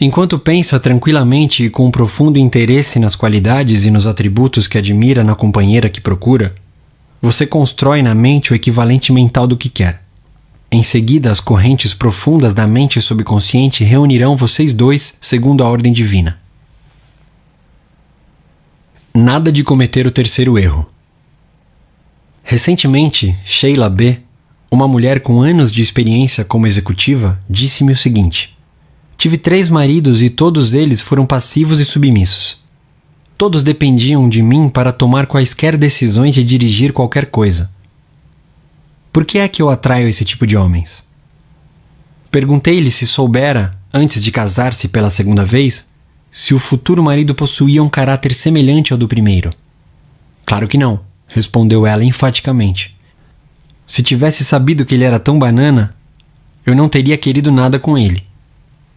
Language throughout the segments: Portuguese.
Enquanto pensa tranquilamente e com um profundo interesse nas qualidades e nos atributos que admira na companheira que procura, você constrói na mente o equivalente mental do que quer. Em seguida, as correntes profundas da mente subconsciente reunirão vocês dois segundo a ordem divina. Nada de cometer o terceiro erro. Recentemente, Sheila B., uma mulher com anos de experiência como executiva, disse-me o seguinte: Tive três maridos e todos eles foram passivos e submissos. Todos dependiam de mim para tomar quaisquer decisões e dirigir qualquer coisa. Por que é que eu atraio esse tipo de homens? Perguntei-lhe se soubera, antes de casar-se pela segunda vez, se o futuro marido possuía um caráter semelhante ao do primeiro. Claro que não, respondeu ela enfaticamente. Se tivesse sabido que ele era tão banana, eu não teria querido nada com ele.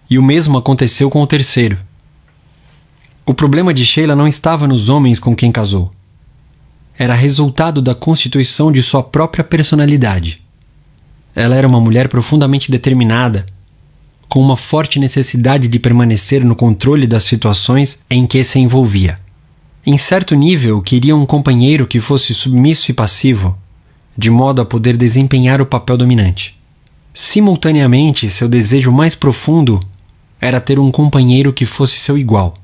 E o mesmo aconteceu com o terceiro. O problema de Sheila não estava nos homens com quem casou. Era resultado da constituição de sua própria personalidade. Ela era uma mulher profundamente determinada, com uma forte necessidade de permanecer no controle das situações em que se envolvia. Em certo nível, queria um companheiro que fosse submisso e passivo, de modo a poder desempenhar o papel dominante. Simultaneamente, seu desejo mais profundo era ter um companheiro que fosse seu igual.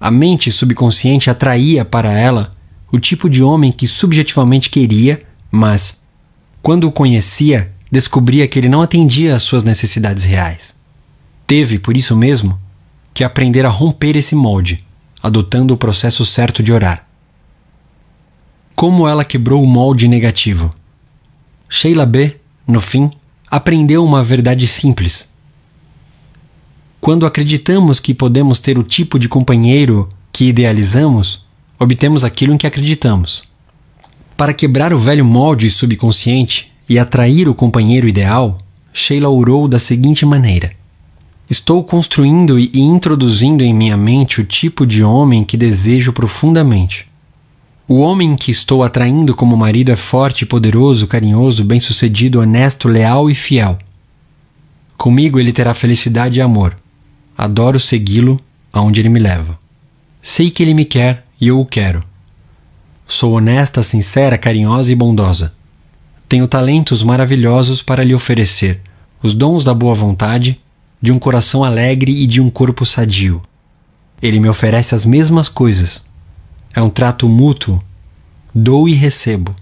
A mente subconsciente atraía para ela o tipo de homem que subjetivamente queria, mas, quando o conhecia, descobria que ele não atendia às suas necessidades reais. Teve, por isso mesmo, que aprender a romper esse molde, adotando o processo certo de orar. Como ela quebrou o molde negativo? Sheila B., no fim, aprendeu uma verdade simples quando acreditamos que podemos ter o tipo de companheiro que idealizamos, obtemos aquilo em que acreditamos. Para quebrar o velho molde subconsciente e atrair o companheiro ideal, Sheila orou da seguinte maneira: Estou construindo e introduzindo em minha mente o tipo de homem que desejo profundamente. O homem que estou atraindo como marido é forte, poderoso, carinhoso, bem-sucedido, honesto, leal e fiel. Comigo ele terá felicidade e amor. Adoro segui-lo aonde ele me leva. Sei que ele me quer e eu o quero. Sou honesta, sincera, carinhosa e bondosa. Tenho talentos maravilhosos para lhe oferecer, os dons da boa vontade, de um coração alegre e de um corpo sadio. Ele me oferece as mesmas coisas. É um trato mútuo. Dou e recebo.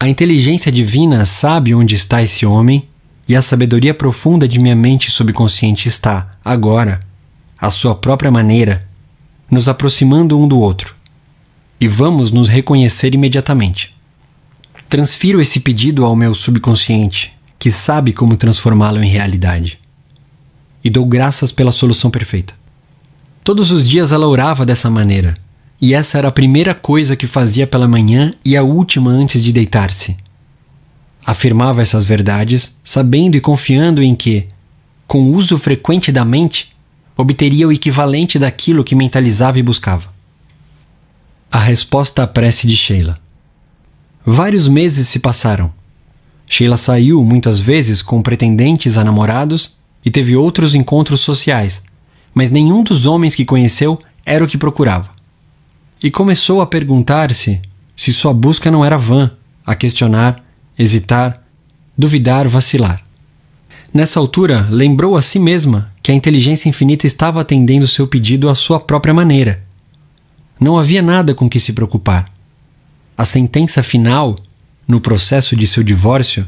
A inteligência divina sabe onde está esse homem e a sabedoria profunda de minha mente subconsciente está, agora, à sua própria maneira, nos aproximando um do outro. E vamos nos reconhecer imediatamente. Transfiro esse pedido ao meu subconsciente, que sabe como transformá-lo em realidade. E dou graças pela solução perfeita. Todos os dias ela orava dessa maneira, e essa era a primeira coisa que fazia pela manhã e a última antes de deitar-se Afirmava essas verdades, sabendo e confiando em que, com o uso frequente da mente, obteria o equivalente daquilo que mentalizava e buscava. A resposta à prece de Sheila. Vários meses se passaram. Sheila saiu muitas vezes com pretendentes a namorados e teve outros encontros sociais, mas nenhum dos homens que conheceu era o que procurava. E começou a perguntar-se se sua busca não era vã, a questionar hesitar, duvidar, vacilar. Nessa altura, lembrou a si mesma que a inteligência infinita estava atendendo seu pedido à sua própria maneira. Não havia nada com que se preocupar. A sentença final, no processo de seu divórcio,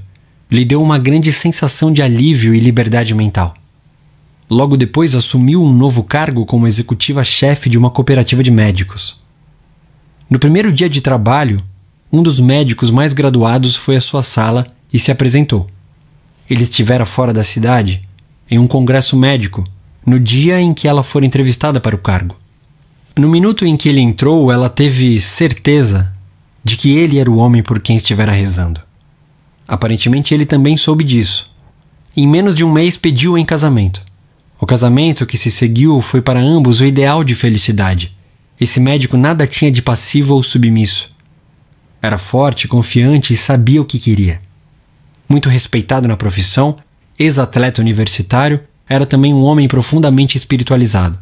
lhe deu uma grande sensação de alívio e liberdade mental. Logo depois assumiu um novo cargo como executiva-chefe de uma cooperativa de médicos. No primeiro dia de trabalho, um dos médicos mais graduados foi à sua sala e se apresentou. Ele estivera fora da cidade, em um congresso médico, no dia em que ela fora entrevistada para o cargo. No minuto em que ele entrou, ela teve certeza de que ele era o homem por quem estivera rezando. Aparentemente, ele também soube disso. Em menos de um mês, pediu em casamento. O casamento que se seguiu foi para ambos o ideal de felicidade. Esse médico nada tinha de passivo ou submisso. Era forte, confiante e sabia o que queria. Muito respeitado na profissão, ex-atleta universitário, era também um homem profundamente espiritualizado.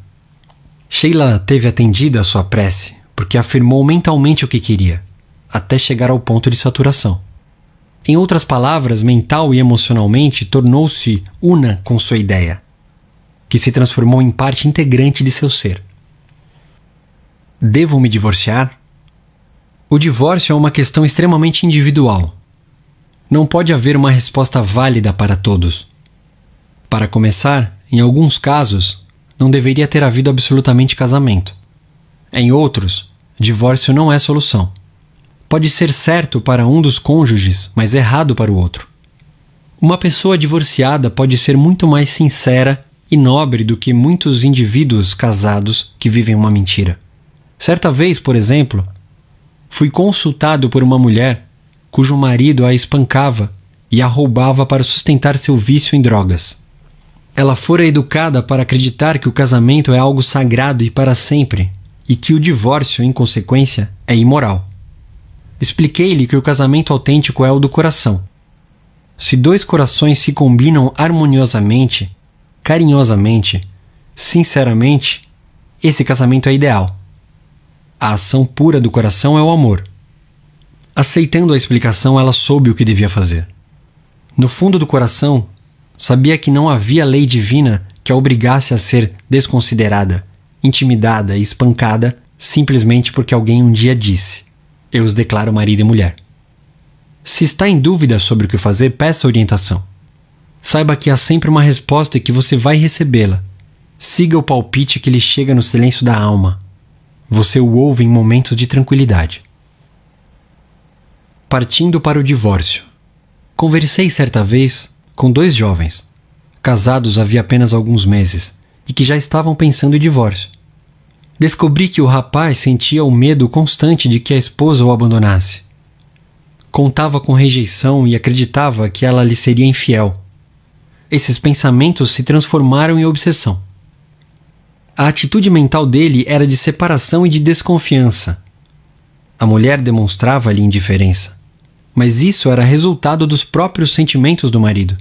Sheila teve atendida a sua prece porque afirmou mentalmente o que queria, até chegar ao ponto de saturação. Em outras palavras, mental e emocionalmente tornou-se una com sua ideia, que se transformou em parte integrante de seu ser. Devo me divorciar? O divórcio é uma questão extremamente individual. Não pode haver uma resposta válida para todos. Para começar, em alguns casos, não deveria ter havido absolutamente casamento. Em outros, divórcio não é solução. Pode ser certo para um dos cônjuges, mas errado para o outro. Uma pessoa divorciada pode ser muito mais sincera e nobre do que muitos indivíduos casados que vivem uma mentira. Certa vez, por exemplo, fui consultado por uma mulher cujo marido a espancava e a roubava para sustentar seu vício em drogas. Ela fora educada para acreditar que o casamento é algo sagrado e para sempre, e que o divórcio, em consequência, é imoral. Expliquei-lhe que o casamento autêntico é o do coração. Se dois corações se combinam harmoniosamente, carinhosamente, sinceramente, esse casamento é ideal. A ação pura do coração é o amor. Aceitando a explicação, ela soube o que devia fazer. No fundo do coração, sabia que não havia lei divina que a obrigasse a ser desconsiderada, intimidada e espancada simplesmente porque alguém um dia disse: Eu os declaro marido e mulher. Se está em dúvida sobre o que fazer, peça orientação. Saiba que há sempre uma resposta e que você vai recebê-la. Siga o palpite que lhe chega no silêncio da alma. Você o ouve em momentos de tranquilidade. Partindo para o divórcio. Conversei certa vez com dois jovens, casados havia apenas alguns meses, e que já estavam pensando em divórcio. Descobri que o rapaz sentia o medo constante de que a esposa o abandonasse. Contava com rejeição e acreditava que ela lhe seria infiel. Esses pensamentos se transformaram em obsessão. A atitude mental dele era de separação e de desconfiança. A mulher demonstrava-lhe indiferença, mas isso era resultado dos próprios sentimentos do marido.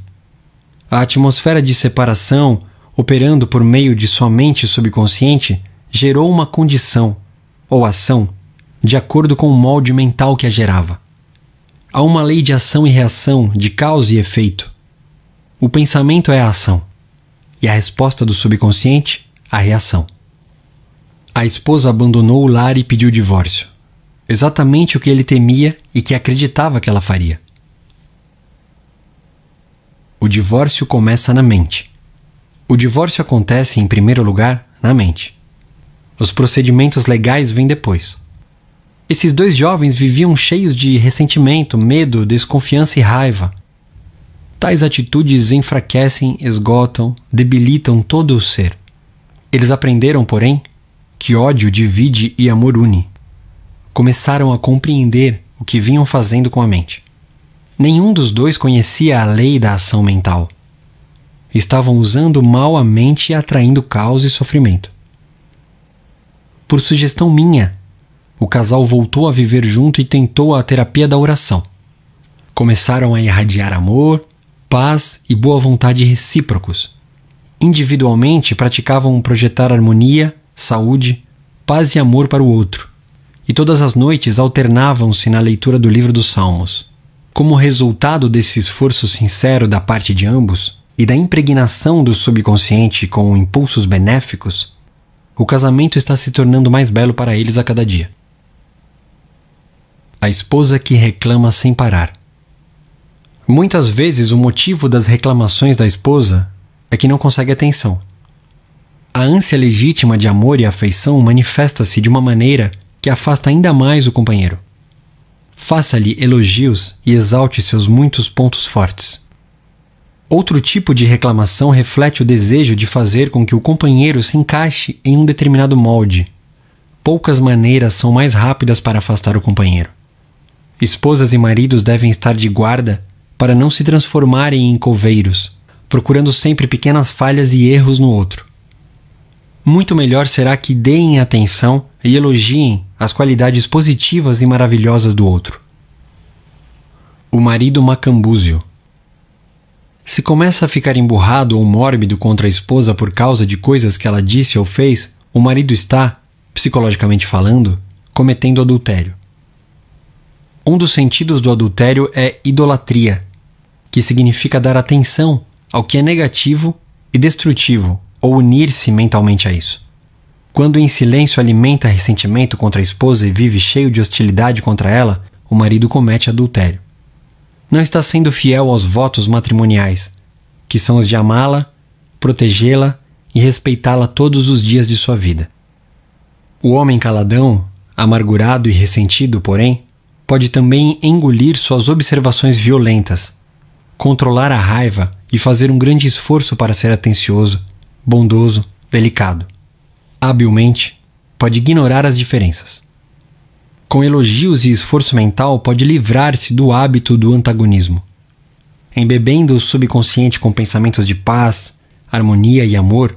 A atmosfera de separação, operando por meio de sua mente subconsciente, gerou uma condição, ou ação, de acordo com o molde mental que a gerava. Há uma lei de ação e reação, de causa e efeito. O pensamento é a ação, e a resposta do subconsciente, a reação. A esposa abandonou o lar e pediu divórcio. Exatamente o que ele temia e que acreditava que ela faria. O divórcio começa na mente. O divórcio acontece, em primeiro lugar, na mente. Os procedimentos legais vêm depois. Esses dois jovens viviam cheios de ressentimento, medo, desconfiança e raiva. Tais atitudes enfraquecem, esgotam, debilitam todo o ser. Eles aprenderam, porém, que ódio divide e amor une. Começaram a compreender o que vinham fazendo com a mente. Nenhum dos dois conhecia a lei da ação mental. Estavam usando mal a mente e atraindo caos e sofrimento. Por sugestão minha, o casal voltou a viver junto e tentou a terapia da oração. Começaram a irradiar amor, paz e boa vontade recíprocos. Individualmente praticavam projetar harmonia, saúde, paz e amor para o outro. E todas as noites alternavam-se na leitura do livro dos Salmos. Como resultado desse esforço sincero da parte de ambos e da impregnação do subconsciente com impulsos benéficos, o casamento está se tornando mais belo para eles a cada dia. A esposa que reclama sem parar. Muitas vezes o motivo das reclamações da esposa é que não consegue atenção. A ânsia legítima de amor e afeição manifesta-se de uma maneira que afasta ainda mais o companheiro. Faça-lhe elogios e exalte seus muitos pontos fortes. Outro tipo de reclamação reflete o desejo de fazer com que o companheiro se encaixe em um determinado molde. Poucas maneiras são mais rápidas para afastar o companheiro. Esposas e maridos devem estar de guarda para não se transformarem em coveiros, procurando sempre pequenas falhas e erros no outro. Muito melhor será que deem atenção e elogiem as qualidades positivas e maravilhosas do outro. O marido macambúzio Se começa a ficar emburrado ou mórbido contra a esposa por causa de coisas que ela disse ou fez, o marido está, psicologicamente falando, cometendo adultério. Um dos sentidos do adultério é idolatria, que significa dar atenção ao que é negativo e destrutivo ou unir-se mentalmente a isso. Quando em silêncio alimenta ressentimento contra a esposa e vive cheio de hostilidade contra ela, o marido comete adultério. Não está sendo fiel aos votos matrimoniais, que são os de amá-la, protegê-la e respeitá-la todos os dias de sua vida. O homem caladão, amargurado e ressentido, porém, pode também engolir suas observações violentas, controlar a raiva e fazer um grande esforço para ser atencioso, bondoso, delicado habilmente, pode ignorar as diferenças. Com elogios e esforço mental, pode livrar-se do hábito do antagonismo. Embebendo o subconsciente com pensamentos de paz, harmonia e amor,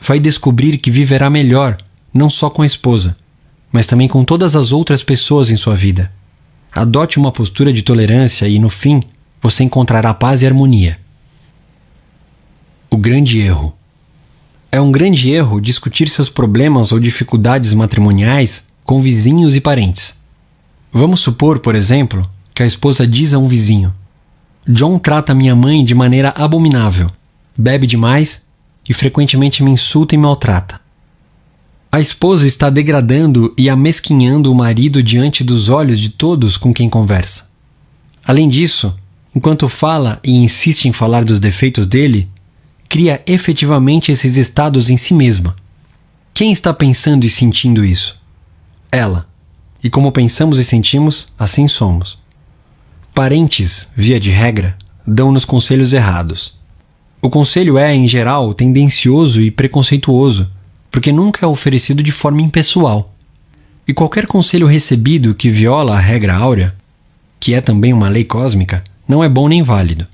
vai descobrir que viverá melhor não só com a esposa, mas também com todas as outras pessoas em sua vida. Adote uma postura de tolerância e, no fim, você encontrará paz e harmonia. O grande erro. É um grande erro discutir seus problemas ou dificuldades matrimoniais com vizinhos e parentes. Vamos supor, por exemplo, que a esposa diz a um vizinho: John trata minha mãe de maneira abominável, bebe demais e frequentemente me insulta e maltrata. A esposa está degradando e amesquinhando o marido diante dos olhos de todos com quem conversa. Além disso, enquanto fala e insiste em falar dos defeitos dele, cria efetivamente esses estados em si mesma. Quem está pensando e sentindo isso? Ela. E como pensamos e sentimos, assim somos. Parentes, via de regra, dão-nos conselhos errados. O conselho é, em geral, tendencioso e preconceituoso, porque nunca é oferecido de forma impessoal. E qualquer conselho recebido que viola a regra áurea, que é também uma lei cósmica, não é bom nem válido.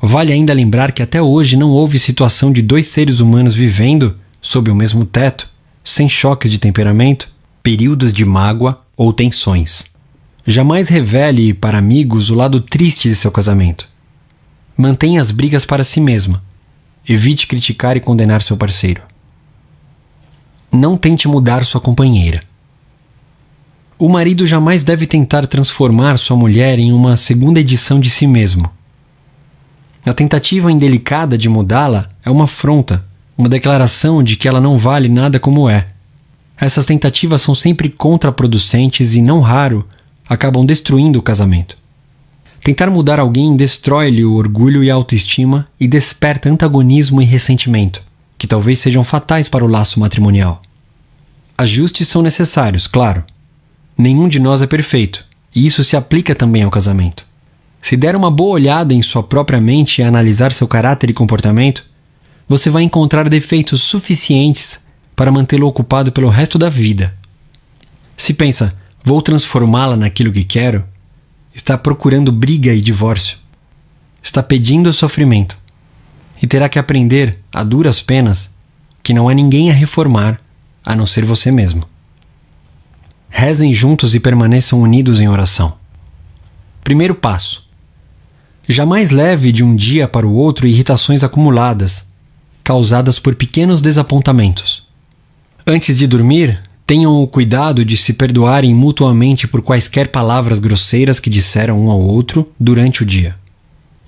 Vale ainda lembrar que até hoje não houve situação de dois seres humanos vivendo sob o mesmo teto, sem choques de temperamento, períodos de mágoa ou tensões. Jamais revele para amigos o lado triste de seu casamento. Mantenha as brigas para si mesma. Evite criticar e condenar seu parceiro. Não tente mudar sua companheira. O marido jamais deve tentar transformar sua mulher em uma segunda edição de si mesmo a tentativa indelicada de mudá-la é uma afronta, uma declaração de que ela não vale nada como é. Essas tentativas são sempre contraproducentes e, não raro, acabam destruindo o casamento. Tentar mudar alguém destrói-lhe o orgulho e a autoestima e desperta antagonismo e ressentimento, que talvez sejam fatais para o laço matrimonial. Ajustes são necessários, claro. Nenhum de nós é perfeito, e isso se aplica também ao casamento. Se der uma boa olhada em sua própria mente e analisar seu caráter e comportamento, você vai encontrar defeitos suficientes para mantê-lo ocupado pelo resto da vida. Se pensa, vou transformá-la naquilo que quero, está procurando briga e divórcio. Está pedindo sofrimento. E terá que aprender, a duras penas, que não há ninguém a reformar a não ser você mesmo. Rezem juntos e permaneçam unidos em oração. Primeiro passo: Jamais leve de um dia para o outro irritações acumuladas, causadas por pequenos desapontamentos. Antes de dormir, tenham o cuidado de se perdoarem mutuamente por quaisquer palavras grosseiras que disseram um ao outro durante o dia.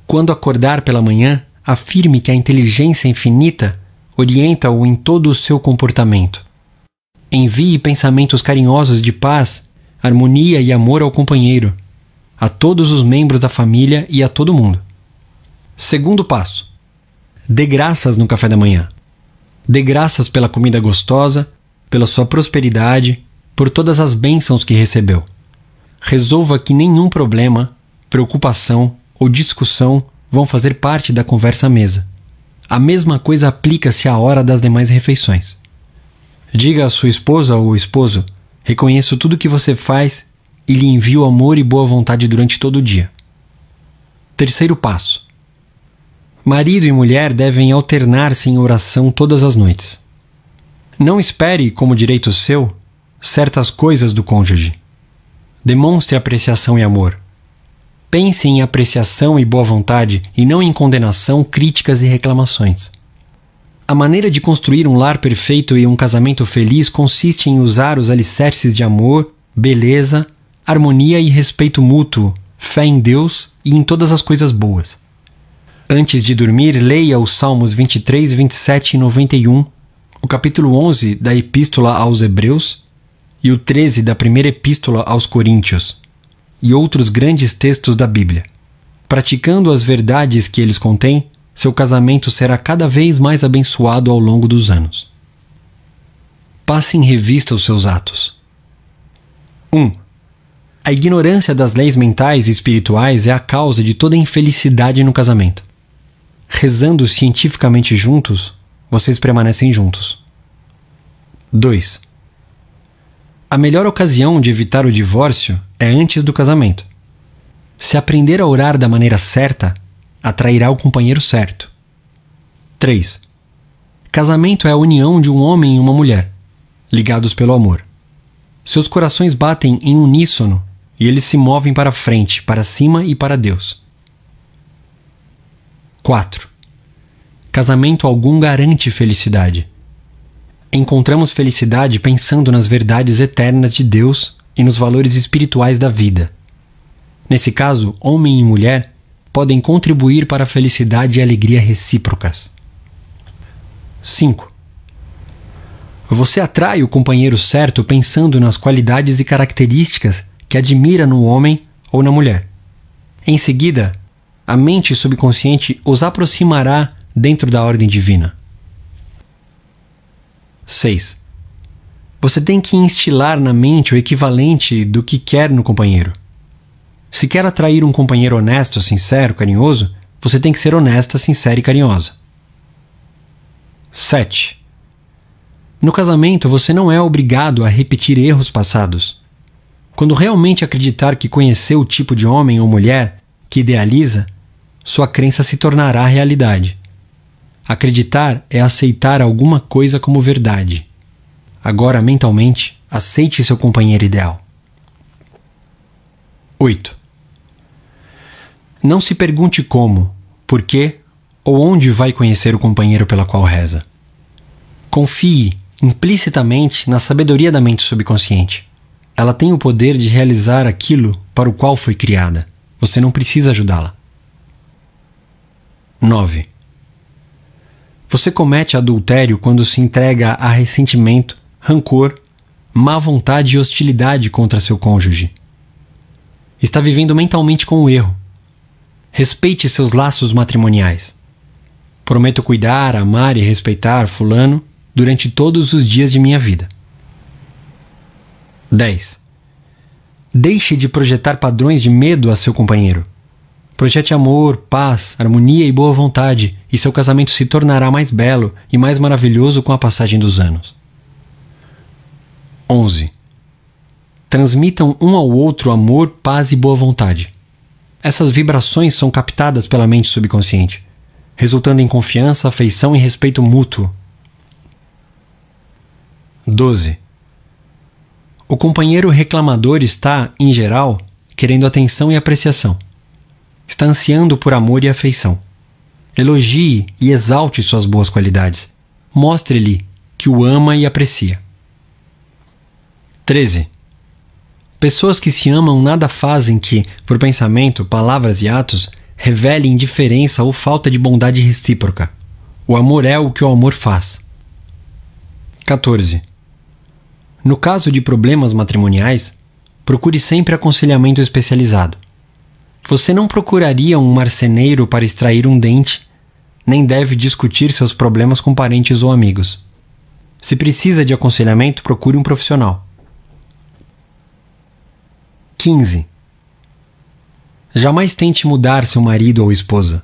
Quando acordar pela manhã, afirme que a inteligência infinita orienta-o em todo o seu comportamento. Envie pensamentos carinhosos de paz, harmonia e amor ao companheiro a todos os membros da família e a todo mundo. Segundo passo: dê graças no café da manhã. Dê graças pela comida gostosa, pela sua prosperidade, por todas as bênçãos que recebeu. Resolva que nenhum problema, preocupação ou discussão vão fazer parte da conversa à mesa. A mesma coisa aplica-se à hora das demais refeições. Diga à sua esposa ou esposo: reconheço tudo que você faz e lhe envio amor e boa vontade durante todo o dia. Terceiro passo: Marido e mulher devem alternar-se em oração todas as noites. Não espere, como direito seu, certas coisas do cônjuge. Demonstre apreciação e amor. Pense em apreciação e boa vontade e não em condenação, críticas e reclamações. A maneira de construir um lar perfeito e um casamento feliz consiste em usar os alicerces de amor, beleza, harmonia e respeito mútuo, fé em Deus e em todas as coisas boas. Antes de dormir, leia os Salmos 23, 27 e 91, o capítulo 11 da Epístola aos Hebreus e o 13 da primeira Epístola aos Coríntios, e outros grandes textos da Bíblia. Praticando as verdades que eles contêm, seu casamento será cada vez mais abençoado ao longo dos anos. Passe em revista os seus atos. 1. Um, a ignorância das leis mentais e espirituais é a causa de toda infelicidade no casamento. Rezando cientificamente juntos, vocês permanecem juntos. 2. A melhor ocasião de evitar o divórcio é antes do casamento. Se aprender a orar da maneira certa, atrairá o companheiro certo. 3. Casamento é a união de um homem e uma mulher, ligados pelo amor. Seus corações batem em uníssono e eles se movem para frente, para cima e para Deus. 4. Casamento algum garante felicidade. Encontramos felicidade pensando nas verdades eternas de Deus e nos valores espirituais da vida. Nesse caso, homem e mulher podem contribuir para a felicidade e alegria recíprocas. 5. Você atrai o companheiro certo pensando nas qualidades e características que admira no homem ou na mulher. Em seguida, a mente subconsciente os aproximará dentro da ordem divina. 6. Você tem que instilar na mente o equivalente do que quer no companheiro. Se quer atrair um companheiro honesto, sincero, carinhoso, você tem que ser honesta, sincera e carinhosa. 7. No casamento, você não é obrigado a repetir erros passados. Quando realmente acreditar que conheceu o tipo de homem ou mulher que idealiza, sua crença se tornará realidade. Acreditar é aceitar alguma coisa como verdade. Agora, mentalmente, aceite seu companheiro ideal. 8. Não se pergunte como, por quê ou onde vai conhecer o companheiro pela qual reza. Confie implicitamente na sabedoria da mente subconsciente. Ela tem o poder de realizar aquilo para o qual foi criada. Você não precisa ajudá-la. 9. Você comete adultério quando se entrega a ressentimento, rancor, má vontade e hostilidade contra seu cônjuge. Está vivendo mentalmente com o erro. Respeite seus laços matrimoniais. Prometo cuidar, amar e respeitar Fulano durante todos os dias de minha vida. 10. Deixe de projetar padrões de medo a seu companheiro. Projete amor, paz, harmonia e boa vontade, e seu casamento se tornará mais belo e mais maravilhoso com a passagem dos anos. 11. Transmitam um ao outro amor, paz e boa vontade. Essas vibrações são captadas pela mente subconsciente, resultando em confiança, afeição e respeito mútuo. 12. O companheiro reclamador está, em geral, querendo atenção e apreciação. Está ansiando por amor e afeição. Elogie e exalte suas boas qualidades. Mostre-lhe que o ama e aprecia. 13. Pessoas que se amam nada fazem que, por pensamento, palavras e atos, revelem indiferença ou falta de bondade recíproca. O amor é o que o amor faz. 14. No caso de problemas matrimoniais, procure sempre aconselhamento especializado. Você não procuraria um marceneiro para extrair um dente, nem deve discutir seus problemas com parentes ou amigos. Se precisa de aconselhamento, procure um profissional. 15. Jamais tente mudar seu marido ou esposa.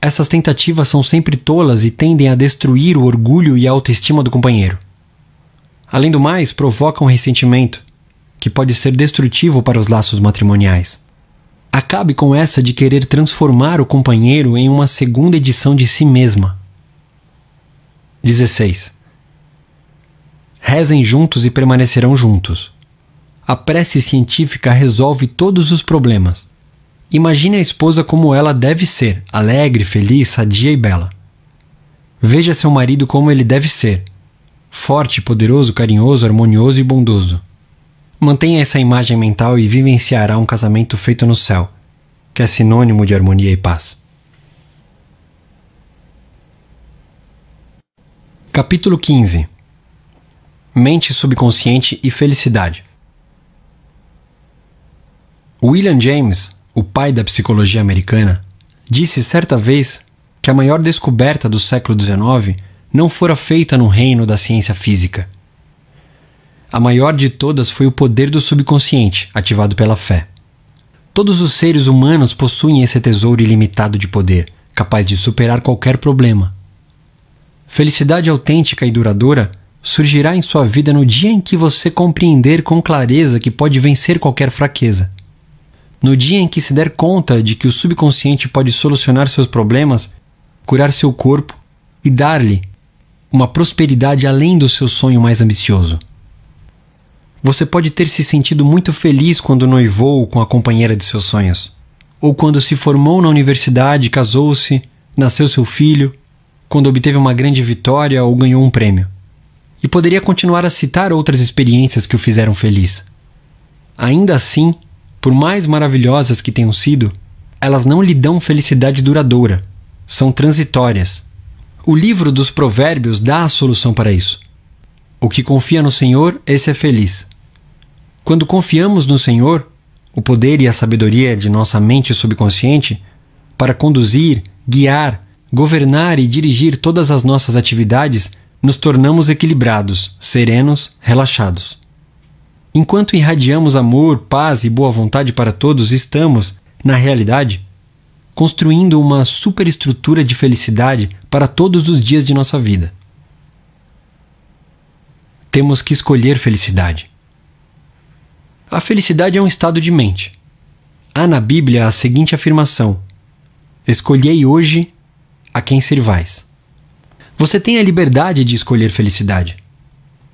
Essas tentativas são sempre tolas e tendem a destruir o orgulho e a autoestima do companheiro. Além do mais, provocam ressentimento, que pode ser destrutivo para os laços matrimoniais. Acabe com essa de querer transformar o companheiro em uma segunda edição de si mesma. 16. Rezem juntos e permanecerão juntos. A prece científica resolve todos os problemas. Imagine a esposa como ela deve ser, alegre, feliz, sadia e bela. Veja seu marido como ele deve ser, forte, poderoso, carinhoso, harmonioso e bondoso. Mantenha essa imagem mental e vivenciará um casamento feito no céu, que é sinônimo de harmonia e paz. Capítulo 15 Mente subconsciente e felicidade. William James, o pai da psicologia americana, disse certa vez que a maior descoberta do século XIX não fora feita no reino da ciência física. A maior de todas foi o poder do subconsciente, ativado pela fé. Todos os seres humanos possuem esse tesouro ilimitado de poder, capaz de superar qualquer problema. Felicidade autêntica e duradoura surgirá em sua vida no dia em que você compreender com clareza que pode vencer qualquer fraqueza. No dia em que se der conta de que o subconsciente pode solucionar seus problemas, curar seu corpo e dar-lhe uma prosperidade além do seu sonho mais ambicioso. Você pode ter se sentido muito feliz quando noivou com a companheira de seus sonhos, ou quando se formou na universidade, casou-se, nasceu seu filho, quando obteve uma grande vitória ou ganhou um prêmio. E poderia continuar a citar outras experiências que o fizeram feliz. Ainda assim, por mais maravilhosas que tenham sido, elas não lhe dão felicidade duradoura. São transitórias. O livro dos Provérbios dá a solução para isso. O que confia no Senhor, esse é feliz. Quando confiamos no Senhor, o poder e a sabedoria de nossa mente subconsciente, para conduzir, guiar, governar e dirigir todas as nossas atividades, nos tornamos equilibrados, serenos, relaxados. Enquanto irradiamos amor, paz e boa vontade para todos, estamos, na realidade, construindo uma superestrutura de felicidade para todos os dias de nossa vida. Temos que escolher felicidade. A felicidade é um estado de mente. Há na Bíblia a seguinte afirmação: Escolhei hoje a quem servais. Você tem a liberdade de escolher felicidade.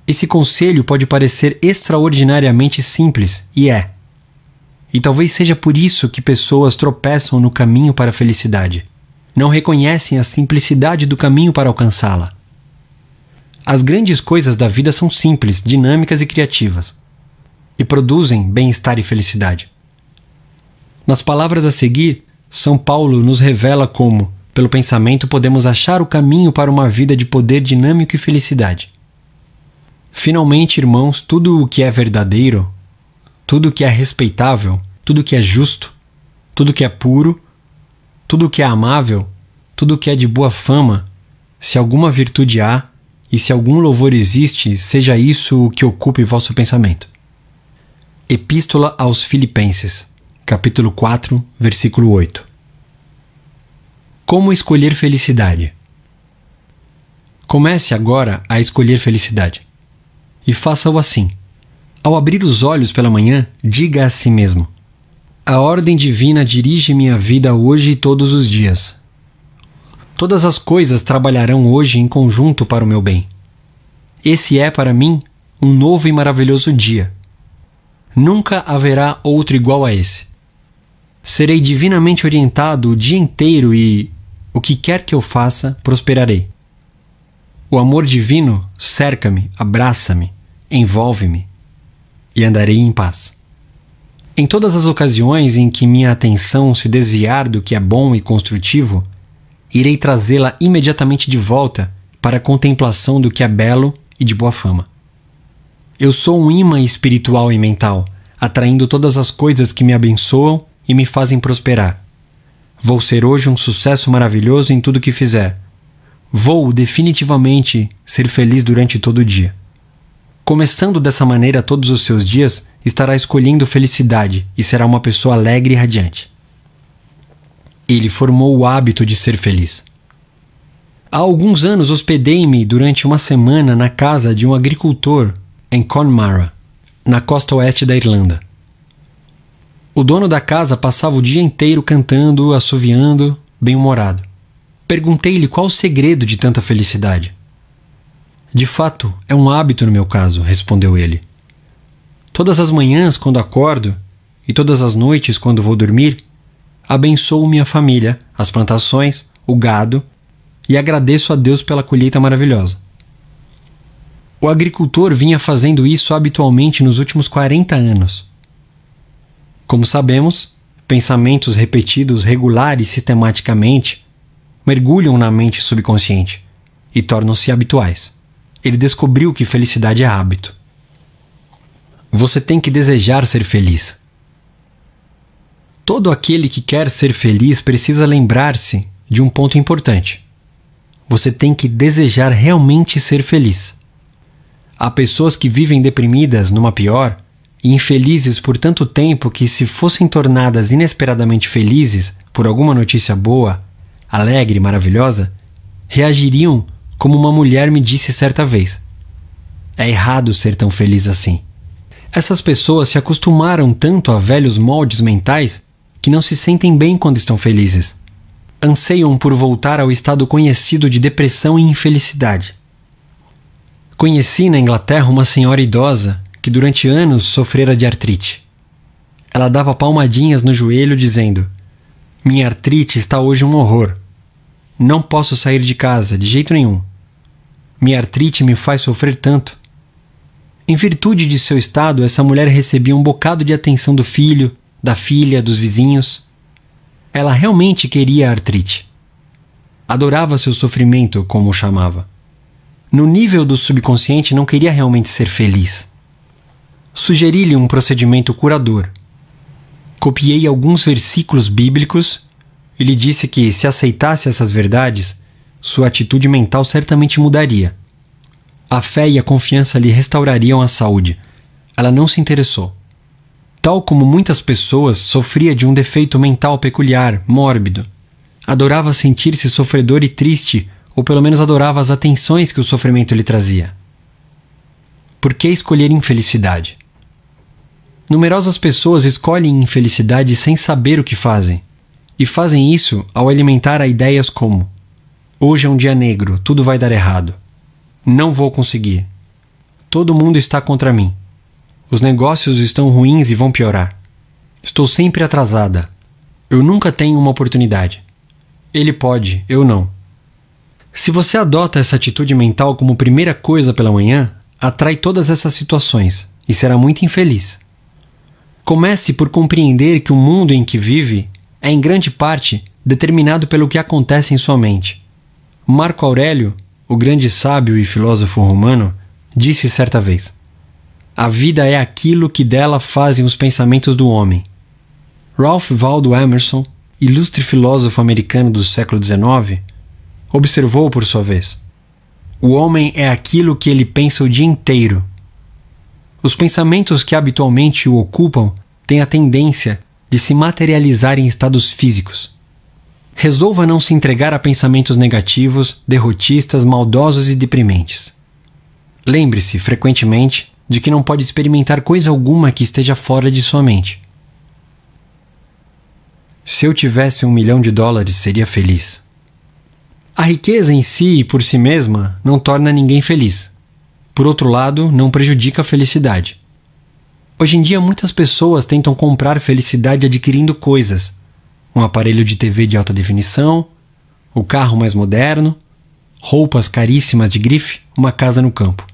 Esse conselho pode parecer extraordinariamente simples, e é. E talvez seja por isso que pessoas tropeçam no caminho para a felicidade. Não reconhecem a simplicidade do caminho para alcançá-la. As grandes coisas da vida são simples, dinâmicas e criativas. E produzem bem-estar e felicidade. Nas palavras a seguir, São Paulo nos revela como, pelo pensamento, podemos achar o caminho para uma vida de poder dinâmico e felicidade. Finalmente, irmãos, tudo o que é verdadeiro, tudo o que é respeitável, tudo o que é justo, tudo o que é puro, tudo o que é amável, tudo o que é de boa fama, se alguma virtude há, e se algum louvor existe, seja isso o que ocupe vosso pensamento. Epístola aos Filipenses, capítulo 4, versículo 8. Como escolher felicidade? Comece agora a escolher felicidade e faça-o assim. Ao abrir os olhos pela manhã, diga a si mesmo: A ordem divina dirige minha vida hoje e todos os dias. Todas as coisas trabalharão hoje em conjunto para o meu bem. Esse é para mim um novo e maravilhoso dia. Nunca haverá outro igual a esse. Serei divinamente orientado o dia inteiro e, o que quer que eu faça, prosperarei. O amor divino cerca-me, abraça-me, envolve-me e andarei em paz. Em todas as ocasiões em que minha atenção se desviar do que é bom e construtivo, irei trazê-la imediatamente de volta para a contemplação do que é belo e de boa fama. Eu sou um imã espiritual e mental, atraindo todas as coisas que me abençoam e me fazem prosperar. Vou ser hoje um sucesso maravilhoso em tudo que fizer. Vou definitivamente ser feliz durante todo o dia. Começando dessa maneira todos os seus dias, estará escolhendo felicidade e será uma pessoa alegre e radiante. Ele formou o hábito de ser feliz. Há alguns anos hospedei-me durante uma semana na casa de um agricultor em Connemara, na costa oeste da Irlanda. O dono da casa passava o dia inteiro cantando, assoviando, bem-humorado. Perguntei-lhe qual o segredo de tanta felicidade. De fato, é um hábito no meu caso, respondeu ele. Todas as manhãs, quando acordo, e todas as noites, quando vou dormir, abençoo minha família, as plantações, o gado e agradeço a Deus pela colheita maravilhosa. O agricultor vinha fazendo isso habitualmente nos últimos 40 anos. Como sabemos, pensamentos repetidos regular e sistematicamente mergulham na mente subconsciente e tornam-se habituais. Ele descobriu que felicidade é hábito. Você tem que desejar ser feliz. Todo aquele que quer ser feliz precisa lembrar-se de um ponto importante. Você tem que desejar realmente ser feliz. Há pessoas que vivem deprimidas numa pior e infelizes por tanto tempo que, se fossem tornadas inesperadamente felizes por alguma notícia boa, alegre, maravilhosa, reagiriam como uma mulher me disse certa vez. É errado ser tão feliz assim. Essas pessoas se acostumaram tanto a velhos moldes mentais que não se sentem bem quando estão felizes. Anseiam por voltar ao estado conhecido de depressão e infelicidade. Conheci na Inglaterra uma senhora idosa que durante anos sofrera de artrite. Ela dava palmadinhas no joelho dizendo: Minha artrite está hoje um horror. Não posso sair de casa de jeito nenhum. Minha artrite me faz sofrer tanto. Em virtude de seu estado, essa mulher recebia um bocado de atenção do filho, da filha, dos vizinhos. Ela realmente queria a artrite. Adorava seu sofrimento, como o chamava. No nível do subconsciente, não queria realmente ser feliz. Sugeri-lhe um procedimento curador. Copiei alguns versículos bíblicos e lhe disse que, se aceitasse essas verdades, sua atitude mental certamente mudaria. A fé e a confiança lhe restaurariam a saúde. Ela não se interessou. Tal como muitas pessoas, sofria de um defeito mental peculiar, mórbido. Adorava sentir-se sofredor e triste, ou pelo menos adorava as atenções que o sofrimento lhe trazia. Por que escolher infelicidade? Numerosas pessoas escolhem infelicidade sem saber o que fazem, e fazem isso ao alimentar a ideias como: Hoje é um dia negro, tudo vai dar errado. Não vou conseguir. Todo mundo está contra mim. Os negócios estão ruins e vão piorar. Estou sempre atrasada. Eu nunca tenho uma oportunidade. Ele pode, eu não. Se você adota essa atitude mental como primeira coisa pela manhã, atrai todas essas situações e será muito infeliz. Comece por compreender que o mundo em que vive é em grande parte determinado pelo que acontece em sua mente. Marco Aurélio o grande sábio e filósofo romano, disse certa vez: A vida é aquilo que dela fazem os pensamentos do homem. Ralph Waldo Emerson, ilustre filósofo americano do século XIX, observou por sua vez: O homem é aquilo que ele pensa o dia inteiro. Os pensamentos que habitualmente o ocupam têm a tendência de se materializar em estados físicos resolva não se entregar a pensamentos negativos, derrotistas, maldosos e deprimentes. Lembre-se, frequentemente, de que não pode experimentar coisa alguma que esteja fora de sua mente. Se eu tivesse um milhão de dólares, seria feliz. A riqueza em si e por si mesma não torna ninguém feliz. Por outro lado, não prejudica a felicidade. Hoje em dia, muitas pessoas tentam comprar felicidade adquirindo coisas, um aparelho de TV de alta definição, o carro mais moderno, roupas caríssimas de grife, uma casa no campo.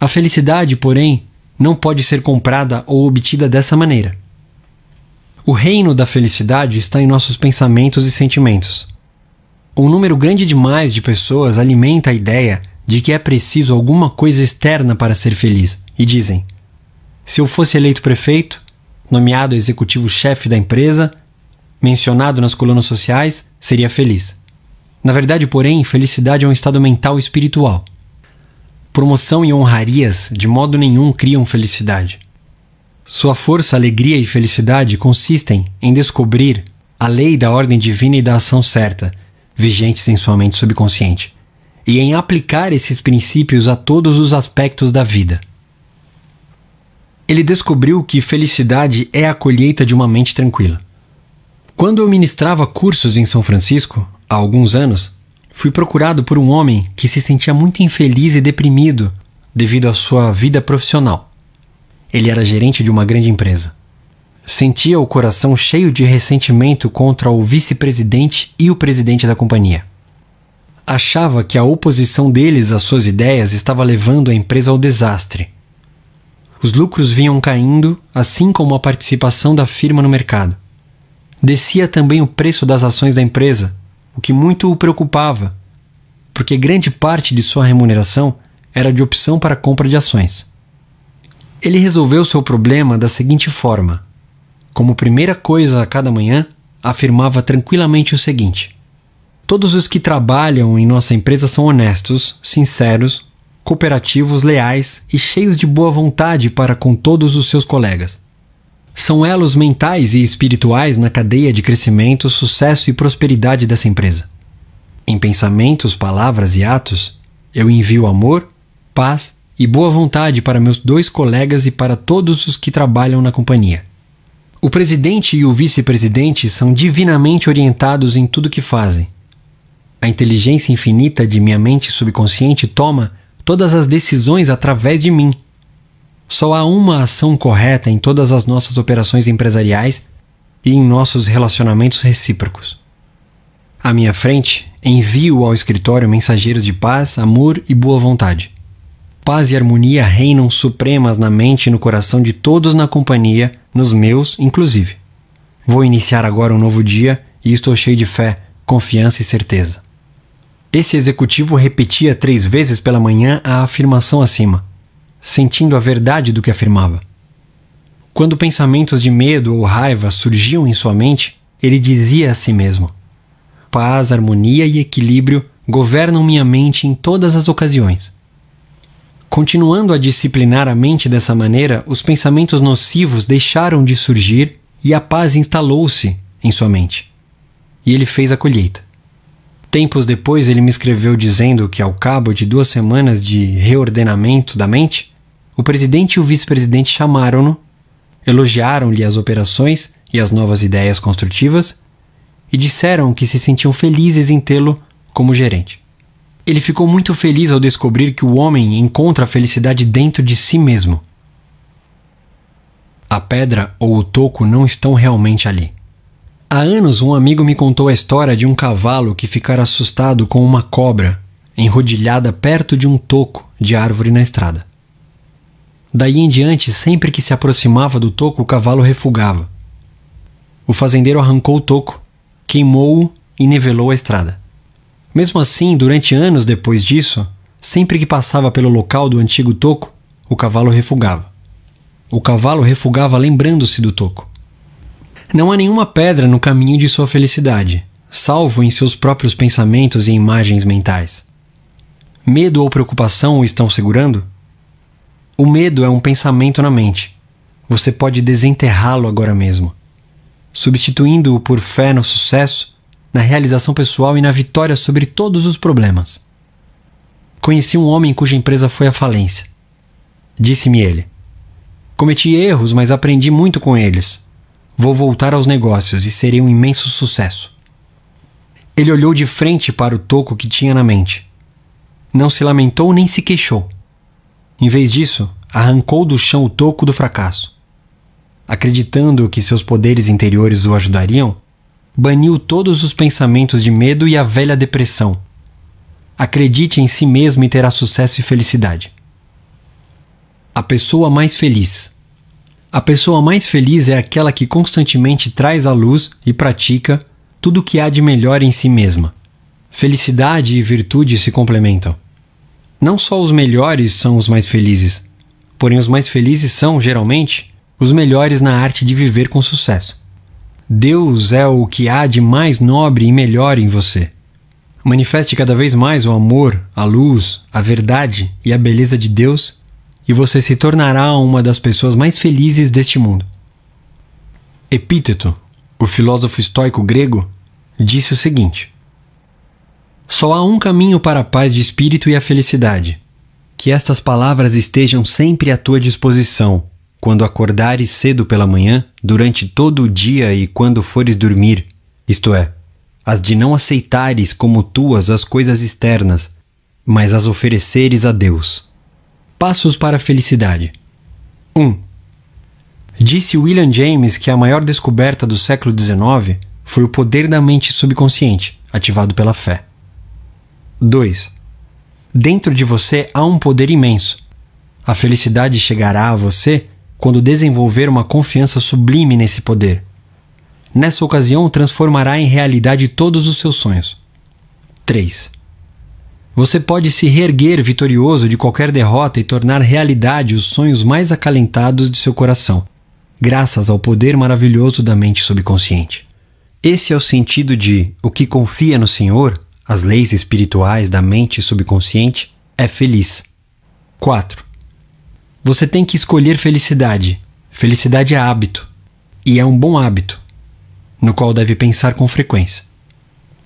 A felicidade, porém, não pode ser comprada ou obtida dessa maneira. O reino da felicidade está em nossos pensamentos e sentimentos. Um número grande demais de pessoas alimenta a ideia de que é preciso alguma coisa externa para ser feliz e dizem: se eu fosse eleito prefeito, nomeado executivo-chefe da empresa, mencionado nas colunas sociais, seria feliz. Na verdade, porém, felicidade é um estado mental e espiritual. Promoção e honrarias de modo nenhum criam felicidade. Sua força, alegria e felicidade consistem em descobrir a lei da ordem divina e da ação certa, vigentes em sua mente subconsciente, e em aplicar esses princípios a todos os aspectos da vida. Ele descobriu que felicidade é a colheita de uma mente tranquila. Quando eu ministrava cursos em São Francisco, há alguns anos, fui procurado por um homem que se sentia muito infeliz e deprimido devido à sua vida profissional. Ele era gerente de uma grande empresa. sentia o coração cheio de ressentimento contra o vice-presidente e o presidente da companhia. Achava que a oposição deles às suas ideias estava levando a empresa ao desastre. Os lucros vinham caindo, assim como a participação da firma no mercado. Descia também o preço das ações da empresa, o que muito o preocupava, porque grande parte de sua remuneração era de opção para compra de ações. Ele resolveu seu problema da seguinte forma: como primeira coisa a cada manhã, afirmava tranquilamente o seguinte: Todos os que trabalham em nossa empresa são honestos, sinceros, cooperativos, leais e cheios de boa vontade para com todos os seus colegas. São elos mentais e espirituais na cadeia de crescimento, sucesso e prosperidade dessa empresa. Em pensamentos, palavras e atos, eu envio amor, paz e boa vontade para meus dois colegas e para todos os que trabalham na companhia. O presidente e o vice-presidente são divinamente orientados em tudo que fazem. A inteligência infinita de minha mente subconsciente toma todas as decisões através de mim. Só há uma ação correta em todas as nossas operações empresariais e em nossos relacionamentos recíprocos. À minha frente, envio ao escritório mensageiros de paz, amor e boa vontade. Paz e harmonia reinam supremas na mente e no coração de todos na companhia nos meus, inclusive. Vou iniciar agora um novo dia e estou cheio de fé, confiança e certeza. Esse executivo repetia três vezes pela manhã a afirmação acima, sentindo a verdade do que afirmava. Quando pensamentos de medo ou raiva surgiam em sua mente, ele dizia a si mesmo: Paz, harmonia e equilíbrio governam minha mente em todas as ocasiões. Continuando a disciplinar a mente dessa maneira, os pensamentos nocivos deixaram de surgir e a paz instalou-se em sua mente. E ele fez a colheita. Tempos depois, ele me escreveu dizendo que, ao cabo de duas semanas de reordenamento da mente, o presidente e o vice-presidente chamaram-no, elogiaram-lhe as operações e as novas ideias construtivas e disseram que se sentiam felizes em tê-lo como gerente. Ele ficou muito feliz ao descobrir que o homem encontra a felicidade dentro de si mesmo. A pedra ou o toco não estão realmente ali. Há anos, um amigo me contou a história de um cavalo que ficara assustado com uma cobra enrodilhada perto de um toco de árvore na estrada. Daí em diante, sempre que se aproximava do toco, o cavalo refugava. O fazendeiro arrancou o toco, queimou-o e nivelou a estrada. Mesmo assim, durante anos depois disso, sempre que passava pelo local do antigo toco, o cavalo refugava. O cavalo refugava lembrando-se do toco. Não há nenhuma pedra no caminho de sua felicidade, salvo em seus próprios pensamentos e imagens mentais. Medo ou preocupação o estão segurando? O medo é um pensamento na mente. Você pode desenterrá-lo agora mesmo. Substituindo-o por fé no sucesso, na realização pessoal e na vitória sobre todos os problemas. Conheci um homem cuja empresa foi à falência. Disse-me ele: Cometi erros, mas aprendi muito com eles. Vou voltar aos negócios e serei um imenso sucesso. Ele olhou de frente para o toco que tinha na mente. Não se lamentou nem se queixou. Em vez disso, arrancou do chão o toco do fracasso. Acreditando que seus poderes interiores o ajudariam, baniu todos os pensamentos de medo e a velha depressão. Acredite em si mesmo e terá sucesso e felicidade. A pessoa mais feliz. A pessoa mais feliz é aquela que constantemente traz à luz e pratica tudo o que há de melhor em si mesma. Felicidade e virtude se complementam. Não só os melhores são os mais felizes, porém os mais felizes são, geralmente, os melhores na arte de viver com sucesso. Deus é o que há de mais nobre e melhor em você. Manifeste cada vez mais o amor, a luz, a verdade e a beleza de Deus, e você se tornará uma das pessoas mais felizes deste mundo. Epíteto, o filósofo estoico grego, disse o seguinte: Só há um caminho para a paz de espírito e a felicidade. Que estas palavras estejam sempre à tua disposição quando acordares cedo pela manhã, durante todo o dia e quando fores dormir, isto é, as de não aceitares como tuas as coisas externas, mas as ofereceres a Deus. Passos para a felicidade. 1. Um, Disse William James que a maior descoberta do século XIX foi o poder da mente subconsciente, ativado pela fé. 2. Dentro de você há um poder imenso. A felicidade chegará a você quando desenvolver uma confiança sublime nesse poder. Nessa ocasião, transformará em realidade todos os seus sonhos. 3. Você pode se reerguer vitorioso de qualquer derrota e tornar realidade os sonhos mais acalentados de seu coração graças ao poder maravilhoso da mente subconsciente. Esse é o sentido de o que confia no Senhor, as leis espirituais da mente subconsciente, é feliz. 4. Você tem que escolher felicidade. Felicidade é hábito, e é um bom hábito, no qual deve pensar com frequência.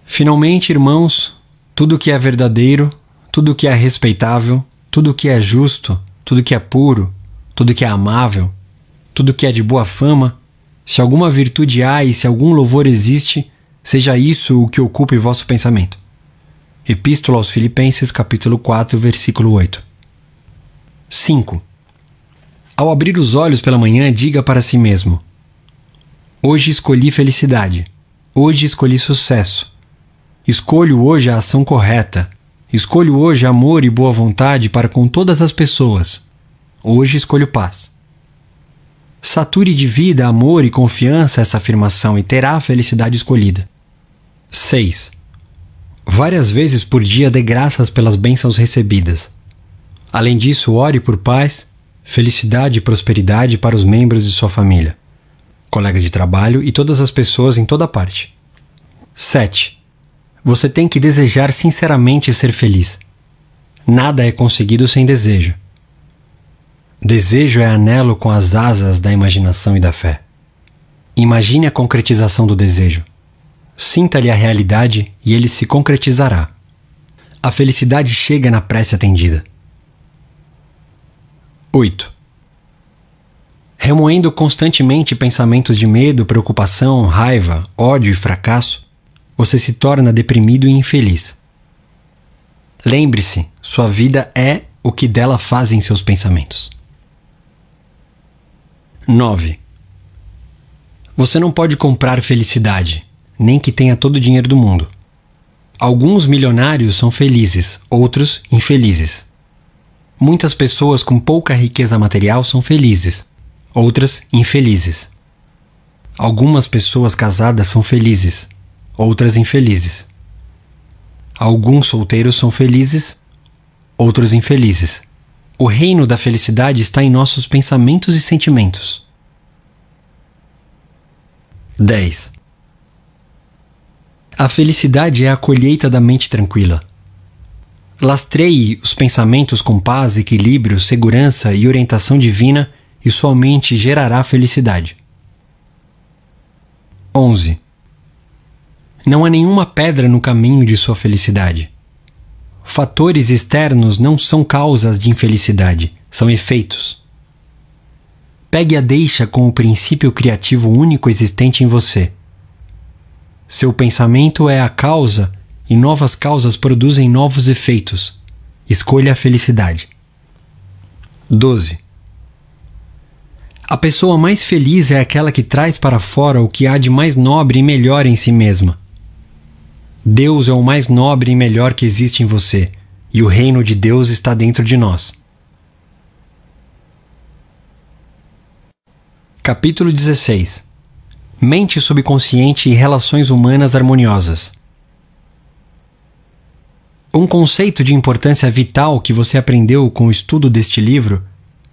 Finalmente, irmãos, tudo que é verdadeiro, tudo que é respeitável, tudo que é justo, tudo que é puro, tudo que é amável, tudo que é de boa fama, se alguma virtude há e se algum louvor existe, seja isso o que ocupe vosso pensamento. Epístola aos Filipenses, capítulo 4, versículo 8. 5. Ao abrir os olhos pela manhã, diga para si mesmo: Hoje escolhi felicidade. Hoje escolhi sucesso. Escolho hoje a ação correta. Escolho hoje amor e boa vontade para com todas as pessoas. Hoje escolho paz. Sature de vida, amor e confiança essa afirmação e terá a felicidade escolhida. 6. Várias vezes por dia dê graças pelas bênçãos recebidas. Além disso, ore por paz, felicidade e prosperidade para os membros de sua família, colega de trabalho e todas as pessoas em toda parte. 7. Você tem que desejar sinceramente ser feliz. Nada é conseguido sem desejo. Desejo é anelo com as asas da imaginação e da fé. Imagine a concretização do desejo. Sinta-lhe a realidade e ele se concretizará. A felicidade chega na prece atendida. 8. Remoendo constantemente pensamentos de medo, preocupação, raiva, ódio e fracasso, você se torna deprimido e infeliz. Lembre-se, sua vida é o que dela fazem seus pensamentos. 9. Você não pode comprar felicidade, nem que tenha todo o dinheiro do mundo. Alguns milionários são felizes, outros infelizes. Muitas pessoas com pouca riqueza material são felizes, outras infelizes. Algumas pessoas casadas são felizes, outras infelizes. Alguns solteiros são felizes, outros infelizes. O reino da felicidade está em nossos pensamentos e sentimentos. 10. A felicidade é a colheita da mente tranquila. Lastreie os pensamentos com paz, equilíbrio, segurança e orientação divina e sua mente gerará felicidade. 11. Não há nenhuma pedra no caminho de sua felicidade. Fatores externos não são causas de infelicidade, são efeitos. Pegue a deixa com o princípio criativo único existente em você. Seu pensamento é a causa e novas causas produzem novos efeitos. Escolha a felicidade. 12. A pessoa mais feliz é aquela que traz para fora o que há de mais nobre e melhor em si mesma. Deus é o mais nobre e melhor que existe em você, e o reino de Deus está dentro de nós. Capítulo 16 Mente subconsciente e relações humanas harmoniosas. Um conceito de importância vital que você aprendeu com o estudo deste livro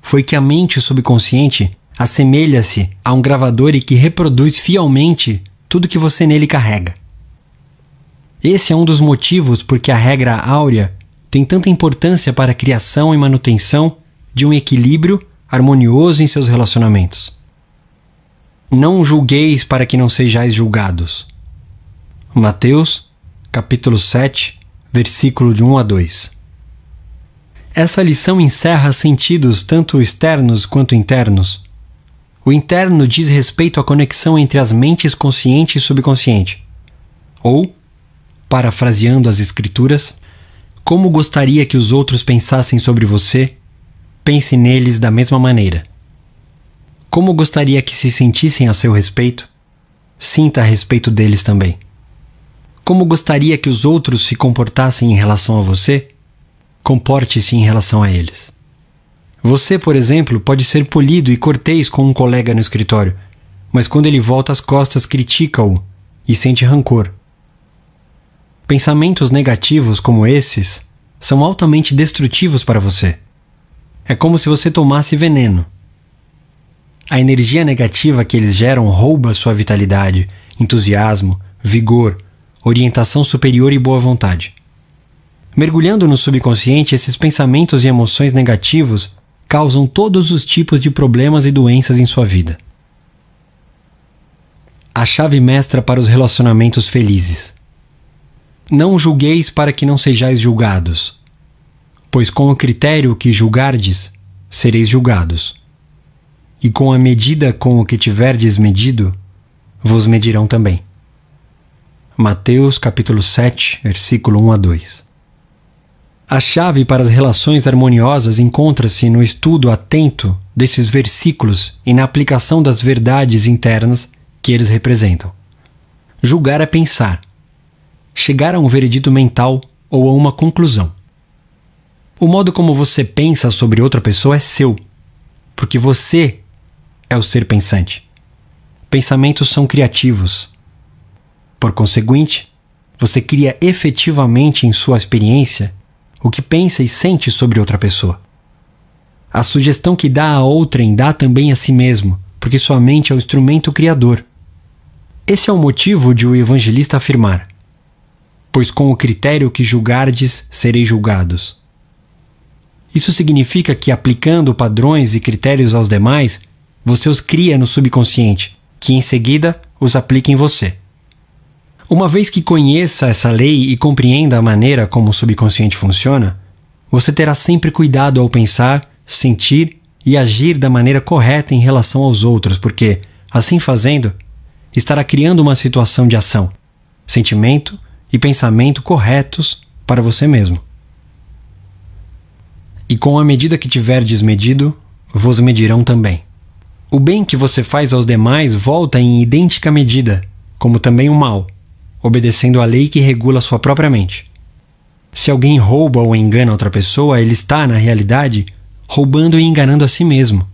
foi que a mente subconsciente assemelha-se a um gravador e que reproduz fielmente tudo que você nele carrega. Esse é um dos motivos por que a regra áurea tem tanta importância para a criação e manutenção de um equilíbrio harmonioso em seus relacionamentos. Não julgueis para que não sejais julgados. Mateus, capítulo 7, versículo de 1 a 2. Essa lição encerra sentidos tanto externos quanto internos. O interno diz respeito à conexão entre as mentes consciente e subconsciente, ou parafraseando as Escrituras, como gostaria que os outros pensassem sobre você, pense neles da mesma maneira. Como gostaria que se sentissem a seu respeito? Sinta a respeito deles também. Como gostaria que os outros se comportassem em relação a você? Comporte-se em relação a eles. Você, por exemplo, pode ser polido e cortês com um colega no escritório, mas quando ele volta as costas, critica-o e sente rancor. Pensamentos negativos como esses são altamente destrutivos para você. É como se você tomasse veneno. A energia negativa que eles geram rouba sua vitalidade, entusiasmo, vigor, orientação superior e boa vontade. Mergulhando no subconsciente, esses pensamentos e emoções negativos causam todos os tipos de problemas e doenças em sua vida. A chave mestra para os relacionamentos felizes. Não julgueis para que não sejais julgados, pois com o critério que julgardes, sereis julgados e com a medida com o que tiverdes medido, vos medirão também. Mateus capítulo 7, versículo 1 a 2. A chave para as relações harmoniosas encontra-se no estudo atento desses versículos e na aplicação das verdades internas que eles representam. Julgar é pensar, chegar a um veredito mental ou a uma conclusão. O modo como você pensa sobre outra pessoa é seu, porque você é o ser pensante. Pensamentos são criativos. Por conseguinte, você cria efetivamente em sua experiência o que pensa e sente sobre outra pessoa. A sugestão que dá a outrem dá também a si mesmo, porque sua mente é o instrumento criador. Esse é o motivo de o evangelista afirmar: Pois com o critério que julgardes, sereis julgados. Isso significa que, aplicando padrões e critérios aos demais, você os cria no subconsciente, que em seguida os aplica em você. Uma vez que conheça essa lei e compreenda a maneira como o subconsciente funciona, você terá sempre cuidado ao pensar, sentir e agir da maneira correta em relação aos outros, porque, assim fazendo, estará criando uma situação de ação, sentimento e pensamento corretos para você mesmo. E com a medida que tiver desmedido, vos medirão também. O bem que você faz aos demais volta em idêntica medida, como também o mal, obedecendo à lei que regula sua própria mente. Se alguém rouba ou engana outra pessoa, ele está, na realidade, roubando e enganando a si mesmo.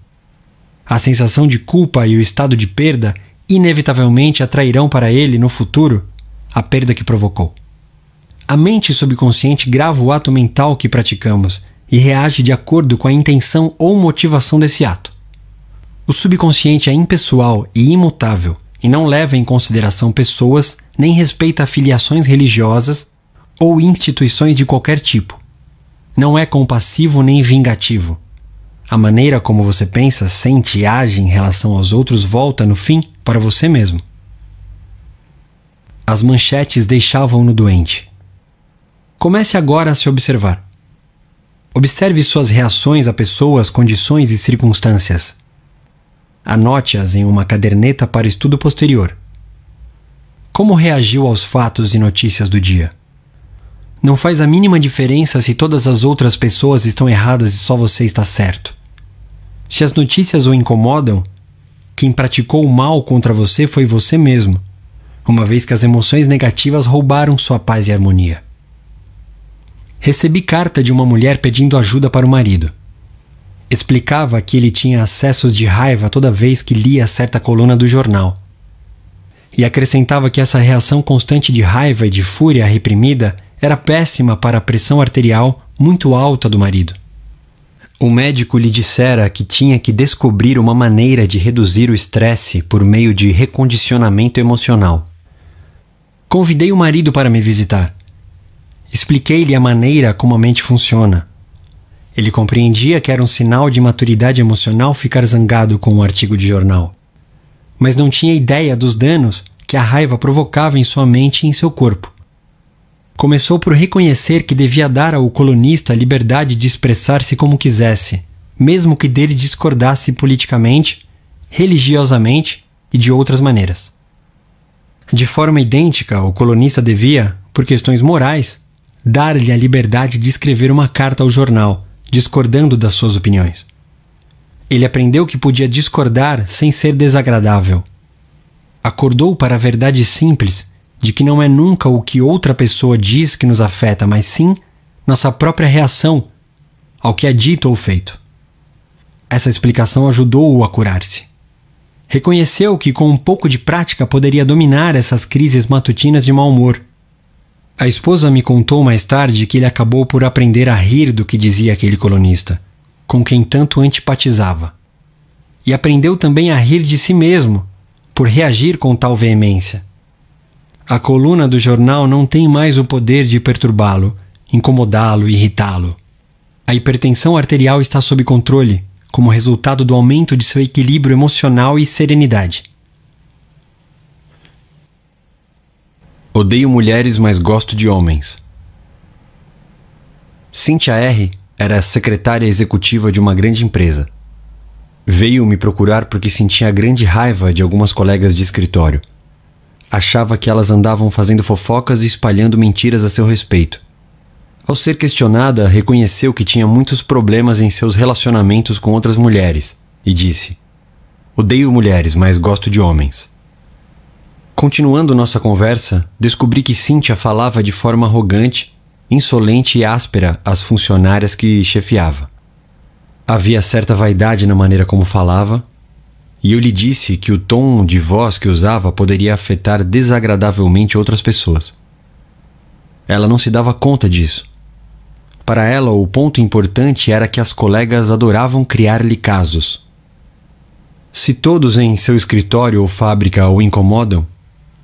A sensação de culpa e o estado de perda inevitavelmente atrairão para ele, no futuro, a perda que provocou. A mente subconsciente grava o ato mental que praticamos e reage de acordo com a intenção ou motivação desse ato. O subconsciente é impessoal e imutável e não leva em consideração pessoas nem respeita afiliações religiosas ou instituições de qualquer tipo. Não é compassivo nem vingativo. A maneira como você pensa, sente e age em relação aos outros volta, no fim, para você mesmo. As manchetes deixavam-no doente. Comece agora a se observar. Observe suas reações a pessoas, condições e circunstâncias. Anote-as em uma caderneta para estudo posterior. Como reagiu aos fatos e notícias do dia? Não faz a mínima diferença se todas as outras pessoas estão erradas e só você está certo. Se as notícias o incomodam, quem praticou o mal contra você foi você mesmo, uma vez que as emoções negativas roubaram sua paz e harmonia. Recebi carta de uma mulher pedindo ajuda para o marido. Explicava que ele tinha acessos de raiva toda vez que lia certa coluna do jornal. E acrescentava que essa reação constante de raiva e de fúria reprimida era péssima para a pressão arterial muito alta do marido. O médico lhe dissera que tinha que descobrir uma maneira de reduzir o estresse por meio de recondicionamento emocional. Convidei o marido para me visitar. Expliquei-lhe a maneira como a mente funciona ele compreendia que era um sinal de maturidade emocional ficar zangado com um artigo de jornal. Mas não tinha ideia dos danos que a raiva provocava em sua mente e em seu corpo. Começou por reconhecer que devia dar ao colunista a liberdade de expressar-se como quisesse, mesmo que dele discordasse politicamente, religiosamente e de outras maneiras. De forma idêntica, o colunista devia, por questões morais, dar-lhe a liberdade de escrever uma carta ao jornal, discordando das suas opiniões. Ele aprendeu que podia discordar sem ser desagradável. Acordou para a verdade simples de que não é nunca o que outra pessoa diz que nos afeta, mas sim nossa própria reação ao que é dito ou feito. Essa explicação ajudou-o a curar-se. Reconheceu que com um pouco de prática poderia dominar essas crises matutinas de mau humor. A esposa me contou mais tarde que ele acabou por aprender a rir do que dizia aquele colunista, com quem tanto antipatizava. E aprendeu também a rir de si mesmo, por reagir com tal veemência. A coluna do jornal não tem mais o poder de perturbá-lo, incomodá-lo, irritá-lo. A hipertensão arterial está sob controle como resultado do aumento de seu equilíbrio emocional e serenidade. Odeio mulheres, mas gosto de homens. Cynthia R. era secretária executiva de uma grande empresa. Veio me procurar porque sentia grande raiva de algumas colegas de escritório. Achava que elas andavam fazendo fofocas e espalhando mentiras a seu respeito. Ao ser questionada, reconheceu que tinha muitos problemas em seus relacionamentos com outras mulheres e disse: Odeio mulheres, mas gosto de homens. Continuando nossa conversa, descobri que Cynthia falava de forma arrogante, insolente e áspera às funcionárias que chefiava. Havia certa vaidade na maneira como falava, e eu lhe disse que o tom de voz que usava poderia afetar desagradavelmente outras pessoas. Ela não se dava conta disso para ela, o ponto importante era que as colegas adoravam criar-lhe casos. Se todos em seu escritório ou fábrica o incomodam,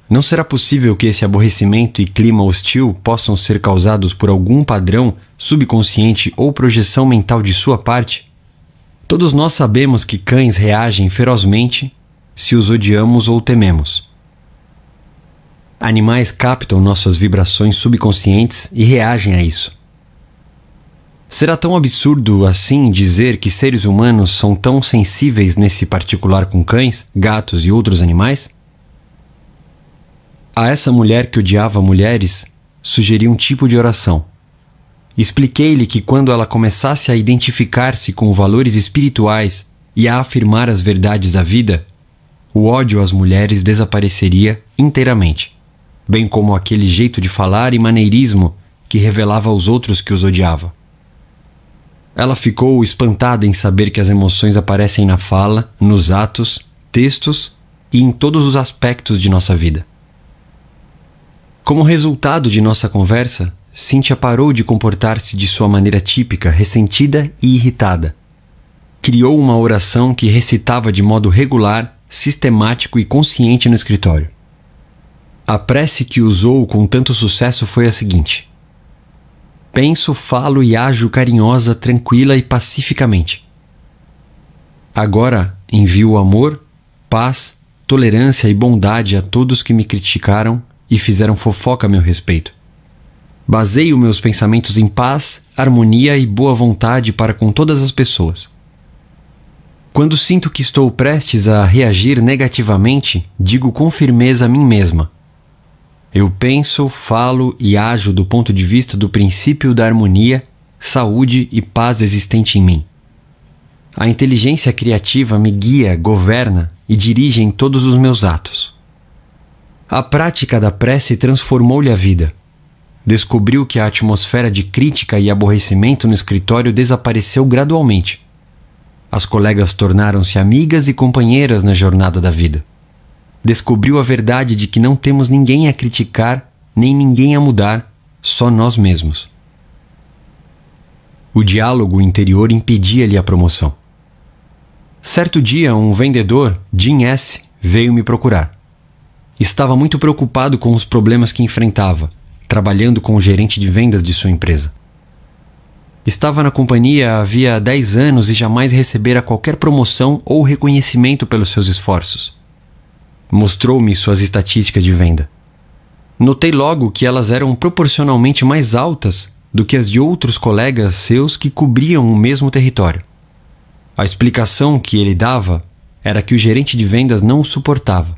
não será possível que esse aborrecimento e clima hostil possam ser causados por algum padrão subconsciente ou projeção mental de sua parte? Todos nós sabemos que cães reagem ferozmente se os odiamos ou tememos. Animais captam nossas vibrações subconscientes e reagem a isso. Será tão absurdo assim dizer que seres humanos são tão sensíveis nesse particular com cães, gatos e outros animais? A essa mulher que odiava mulheres, sugeri um tipo de oração. Expliquei-lhe que quando ela começasse a identificar-se com valores espirituais e a afirmar as verdades da vida, o ódio às mulheres desapareceria inteiramente, bem como aquele jeito de falar e maneirismo que revelava aos outros que os odiava. Ela ficou espantada em saber que as emoções aparecem na fala, nos atos, textos e em todos os aspectos de nossa vida. Como resultado de nossa conversa, Cynthia parou de comportar-se de sua maneira típica, ressentida e irritada. Criou uma oração que recitava de modo regular, sistemático e consciente no escritório. A prece que usou com tanto sucesso foi a seguinte: Penso, falo e ajo carinhosa, tranquila e pacificamente. Agora envio amor, paz, tolerância e bondade a todos que me criticaram e fizeram fofoca a meu respeito. Baseio meus pensamentos em paz, harmonia e boa vontade para com todas as pessoas. Quando sinto que estou prestes a reagir negativamente, digo com firmeza a mim mesma: eu penso, falo e ajo do ponto de vista do princípio da harmonia, saúde e paz existente em mim. A inteligência criativa me guia, governa e dirige em todos os meus atos. A prática da prece transformou-lhe a vida. Descobriu que a atmosfera de crítica e aborrecimento no escritório desapareceu gradualmente. As colegas tornaram-se amigas e companheiras na jornada da vida descobriu a verdade de que não temos ninguém a criticar nem ninguém a mudar, só nós mesmos. O diálogo interior impedia-lhe a promoção. Certo dia, um vendedor, Jim S., veio me procurar. Estava muito preocupado com os problemas que enfrentava, trabalhando com o gerente de vendas de sua empresa. Estava na companhia havia 10 anos e jamais recebera qualquer promoção ou reconhecimento pelos seus esforços mostrou-me suas estatísticas de venda. Notei logo que elas eram proporcionalmente mais altas do que as de outros colegas seus que cobriam o mesmo território. A explicação que ele dava era que o gerente de vendas não o suportava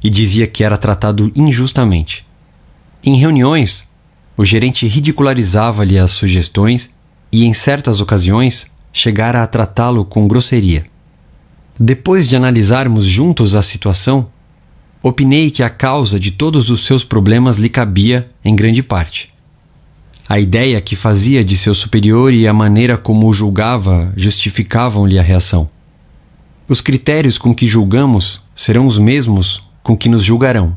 e dizia que era tratado injustamente. Em reuniões, o gerente ridicularizava-lhe as sugestões e, em certas ocasiões, chegara a tratá-lo com grosseria. Depois de analisarmos juntos a situação, opinei que a causa de todos os seus problemas lhe cabia em grande parte. A ideia que fazia de seu superior e a maneira como o julgava justificavam-lhe a reação. Os critérios com que julgamos serão os mesmos com que nos julgarão.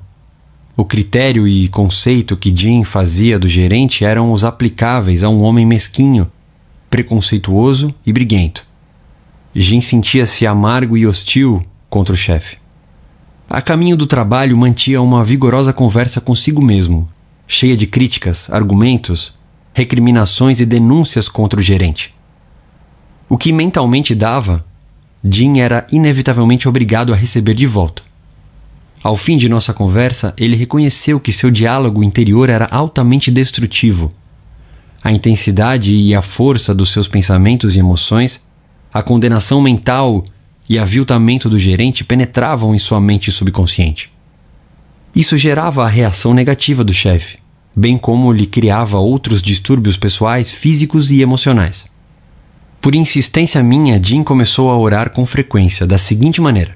O critério e conceito que Jim fazia do gerente eram os aplicáveis a um homem mesquinho, preconceituoso e briguento. Jim sentia-se amargo e hostil contra o chefe. A caminho do trabalho mantinha uma vigorosa conversa consigo mesmo, cheia de críticas, argumentos, recriminações e denúncias contra o gerente. O que mentalmente dava, Jim era inevitavelmente obrigado a receber de volta. Ao fim de nossa conversa, ele reconheceu que seu diálogo interior era altamente destrutivo. A intensidade e a força dos seus pensamentos e emoções, a condenação mental e aviltamento do gerente penetravam em sua mente subconsciente. Isso gerava a reação negativa do chefe, bem como lhe criava outros distúrbios pessoais, físicos e emocionais. Por insistência minha, Jim começou a orar com frequência da seguinte maneira: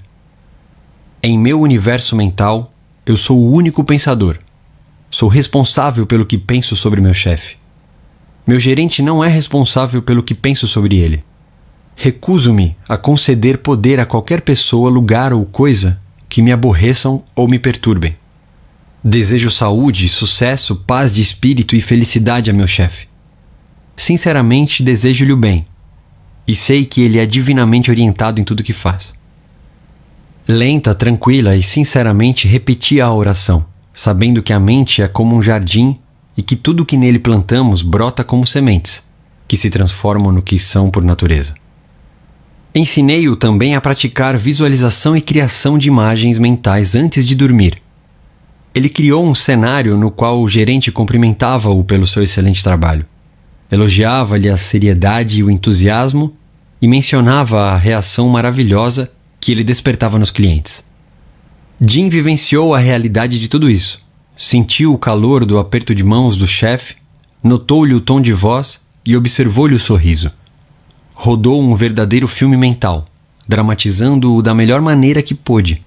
em meu universo mental, eu sou o único pensador. Sou responsável pelo que penso sobre meu chefe. Meu gerente não é responsável pelo que penso sobre ele. Recuso-me a conceder poder a qualquer pessoa, lugar ou coisa que me aborreçam ou me perturbem. Desejo saúde, sucesso, paz de espírito e felicidade a meu chefe. Sinceramente, desejo-lhe o bem, e sei que ele é divinamente orientado em tudo que faz. Lenta, tranquila e sinceramente repetia a oração, sabendo que a mente é como um jardim e que tudo que nele plantamos brota como sementes, que se transformam no que são por natureza. Ensinei-o também a praticar visualização e criação de imagens mentais antes de dormir. Ele criou um cenário no qual o gerente cumprimentava-o pelo seu excelente trabalho. Elogiava-lhe a seriedade e o entusiasmo e mencionava a reação maravilhosa que ele despertava nos clientes. Jim vivenciou a realidade de tudo isso. Sentiu o calor do aperto de mãos do chefe, notou-lhe o tom de voz e observou-lhe o sorriso. Rodou um verdadeiro filme mental, dramatizando-o da melhor maneira que pôde.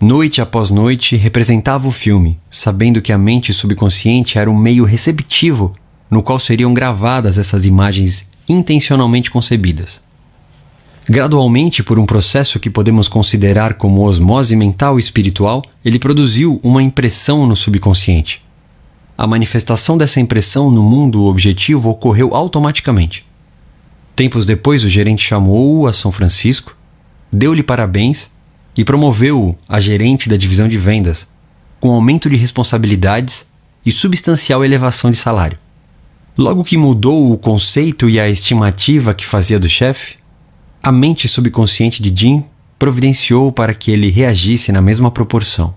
Noite após noite representava o filme, sabendo que a mente subconsciente era o meio receptivo no qual seriam gravadas essas imagens intencionalmente concebidas. Gradualmente, por um processo que podemos considerar como osmose mental e espiritual, ele produziu uma impressão no subconsciente. A manifestação dessa impressão no mundo objetivo ocorreu automaticamente. Tempos depois, o gerente chamou-o a São Francisco, deu-lhe parabéns e promoveu-o a gerente da divisão de vendas, com aumento de responsabilidades e substancial elevação de salário. Logo que mudou o conceito e a estimativa que fazia do chefe, a mente subconsciente de Jim providenciou para que ele reagisse na mesma proporção,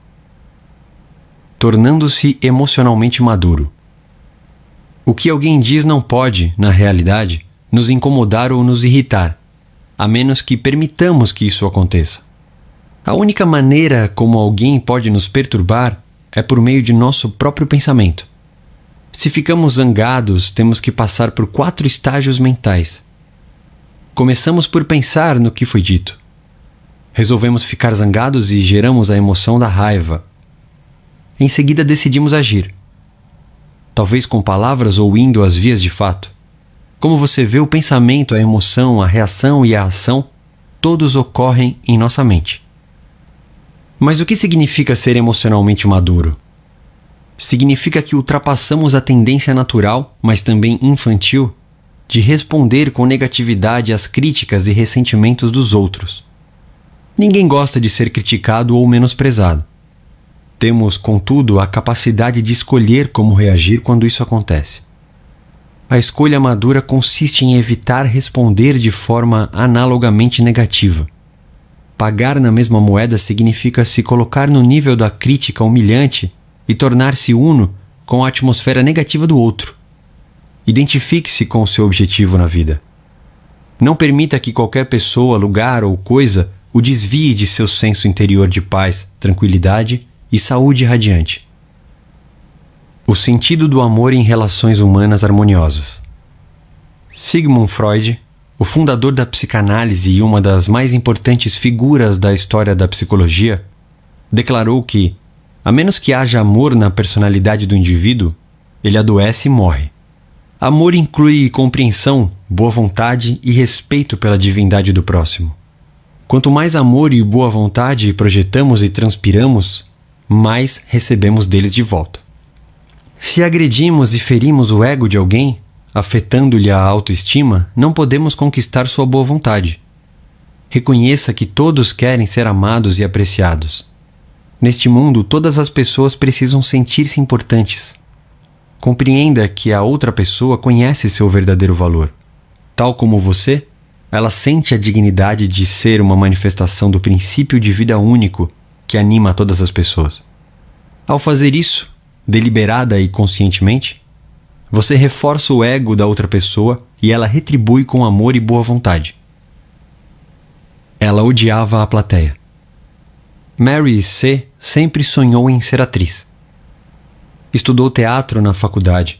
tornando-se emocionalmente maduro. O que alguém diz não pode, na realidade, nos incomodar ou nos irritar, a menos que permitamos que isso aconteça. A única maneira como alguém pode nos perturbar é por meio de nosso próprio pensamento. Se ficamos zangados, temos que passar por quatro estágios mentais Começamos por pensar no que foi dito. Resolvemos ficar zangados e geramos a emoção da raiva. Em seguida decidimos agir. Talvez com palavras ou indo às vias de fato. Como você vê, o pensamento, a emoção, a reação e a ação, todos ocorrem em nossa mente. Mas o que significa ser emocionalmente maduro? Significa que ultrapassamos a tendência natural, mas também infantil, de responder com negatividade às críticas e ressentimentos dos outros. Ninguém gosta de ser criticado ou menosprezado. Temos, contudo, a capacidade de escolher como reagir quando isso acontece. A escolha madura consiste em evitar responder de forma analogamente negativa. Pagar na mesma moeda significa se colocar no nível da crítica humilhante e tornar-se uno com a atmosfera negativa do outro. Identifique-se com o seu objetivo na vida. Não permita que qualquer pessoa, lugar ou coisa o desvie de seu senso interior de paz, tranquilidade e saúde radiante. O sentido do amor em relações humanas harmoniosas. Sigmund Freud, o fundador da psicanálise e uma das mais importantes figuras da história da psicologia, declarou que, a menos que haja amor na personalidade do indivíduo, ele adoece e morre. Amor inclui compreensão, boa vontade e respeito pela divindade do próximo. Quanto mais amor e boa vontade projetamos e transpiramos, mais recebemos deles de volta. Se agredimos e ferimos o ego de alguém, afetando-lhe a autoestima, não podemos conquistar sua boa vontade. Reconheça que todos querem ser amados e apreciados. Neste mundo, todas as pessoas precisam sentir-se importantes. Compreenda que a outra pessoa conhece seu verdadeiro valor. Tal como você, ela sente a dignidade de ser uma manifestação do princípio de vida único que anima todas as pessoas. Ao fazer isso, deliberada e conscientemente, você reforça o ego da outra pessoa e ela retribui com amor e boa vontade. Ela odiava a plateia. Mary C. sempre sonhou em ser atriz. Estudou teatro na faculdade.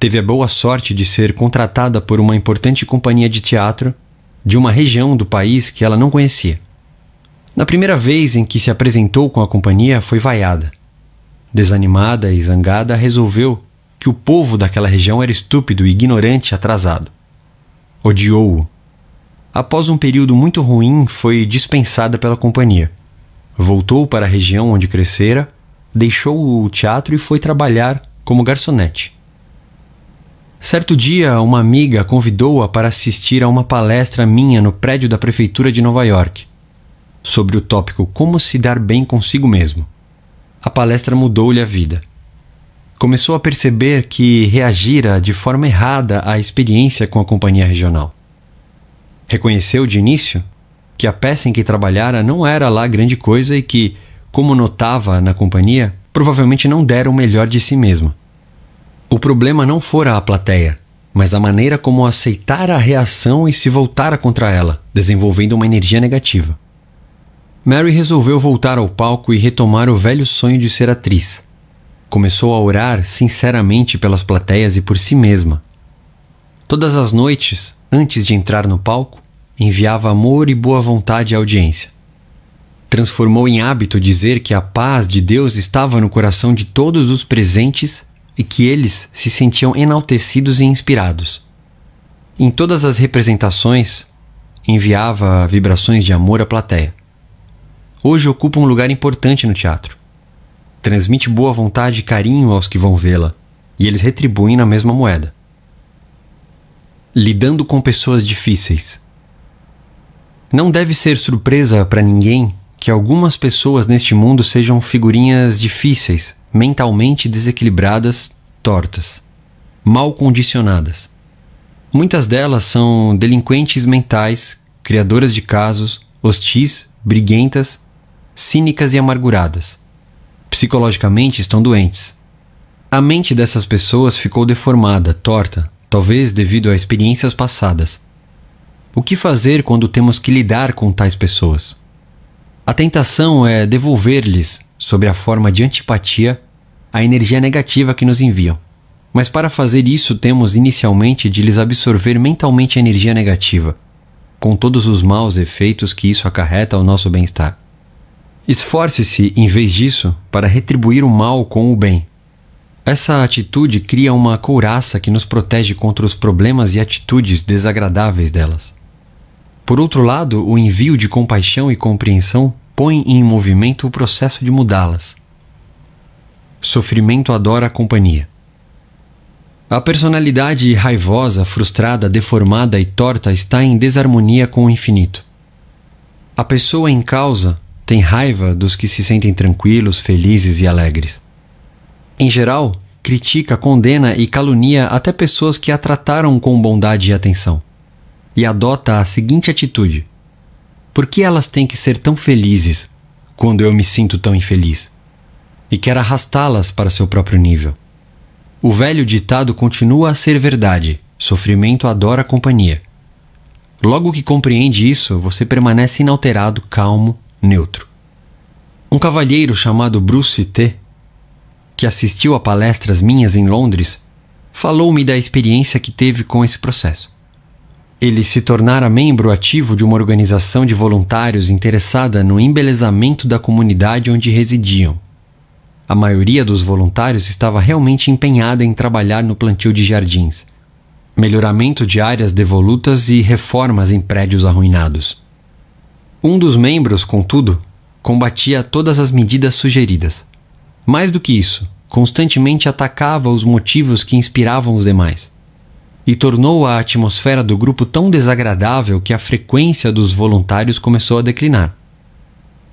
Teve a boa sorte de ser contratada por uma importante companhia de teatro de uma região do país que ela não conhecia. Na primeira vez em que se apresentou com a companhia, foi vaiada. Desanimada e zangada, resolveu que o povo daquela região era estúpido, ignorante e atrasado. Odiou-o. Após um período muito ruim, foi dispensada pela companhia. Voltou para a região onde crescera, deixou o teatro e foi trabalhar como garçonete. Certo dia, uma amiga convidou-a para assistir a uma palestra minha no prédio da prefeitura de Nova York, sobre o tópico Como se dar bem consigo mesmo. A palestra mudou-lhe a vida começou a perceber que reagira de forma errada à experiência com a companhia regional. Reconheceu de início que a peça em que trabalhara não era lá grande coisa e que, como notava na companhia, provavelmente não dera o melhor de si mesma. O problema não fora a plateia, mas a maneira como aceitar a reação e se voltara contra ela, desenvolvendo uma energia negativa. Mary resolveu voltar ao palco e retomar o velho sonho de ser atriz Começou a orar sinceramente pelas plateias e por si mesma. Todas as noites, antes de entrar no palco, enviava amor e boa vontade à audiência. Transformou em hábito dizer que a paz de Deus estava no coração de todos os presentes e que eles se sentiam enaltecidos e inspirados. Em todas as representações, enviava vibrações de amor à plateia. Hoje ocupa um lugar importante no teatro transmite boa vontade e carinho aos que vão vê-la, e eles retribuem na mesma moeda. Lidando com pessoas difíceis. Não deve ser surpresa para ninguém que algumas pessoas neste mundo sejam figurinhas difíceis, mentalmente desequilibradas, tortas, mal condicionadas. Muitas delas são delinquentes mentais, criadoras de casos, hostis, briguentas, cínicas e amarguradas psicologicamente estão doentes. A mente dessas pessoas ficou deformada, torta, talvez devido a experiências passadas. O que fazer quando temos que lidar com tais pessoas? A tentação é devolver-lhes, sob a forma de antipatia, a energia negativa que nos enviam. Mas para fazer isso, temos inicialmente de lhes absorver mentalmente a energia negativa, com todos os maus efeitos que isso acarreta ao nosso bem-estar. Esforce-se, em vez disso, para retribuir o mal com o bem. Essa atitude cria uma couraça que nos protege contra os problemas e atitudes desagradáveis delas. Por outro lado, o envio de compaixão e compreensão põe em movimento o processo de mudá-las. Sofrimento adora a companhia. A personalidade raivosa, frustrada, deformada e torta está em desarmonia com o infinito. A pessoa em causa tem raiva dos que se sentem tranquilos, felizes e alegres. Em geral, critica, condena e calunia até pessoas que a trataram com bondade e atenção. E adota a seguinte atitude: Por que elas têm que ser tão felizes quando eu me sinto tão infeliz? E quer arrastá-las para seu próprio nível. O velho ditado continua a ser verdade: sofrimento adora companhia. Logo que compreende isso, você permanece inalterado, calmo neutro. Um cavalheiro chamado Bruce T., que assistiu a palestras minhas em Londres, falou-me da experiência que teve com esse processo. ele se tornara membro ativo de uma organização de voluntários interessada no embelezamento da comunidade onde residiam. A maioria dos voluntários estava realmente empenhada em trabalhar no plantio de jardins, melhoramento de áreas devolutas e reformas em prédios arruinados. Um dos membros, contudo, combatia todas as medidas sugeridas. Mais do que isso, constantemente atacava os motivos que inspiravam os demais e tornou a atmosfera do grupo tão desagradável que a frequência dos voluntários começou a declinar.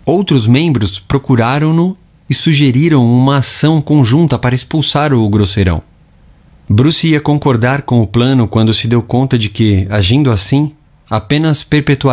Outros membros procuraram-no e sugeriram uma ação conjunta para expulsar o grosseirão. Bruce ia concordar com o plano quando se deu conta de que, agindo assim, apenas perpetuaria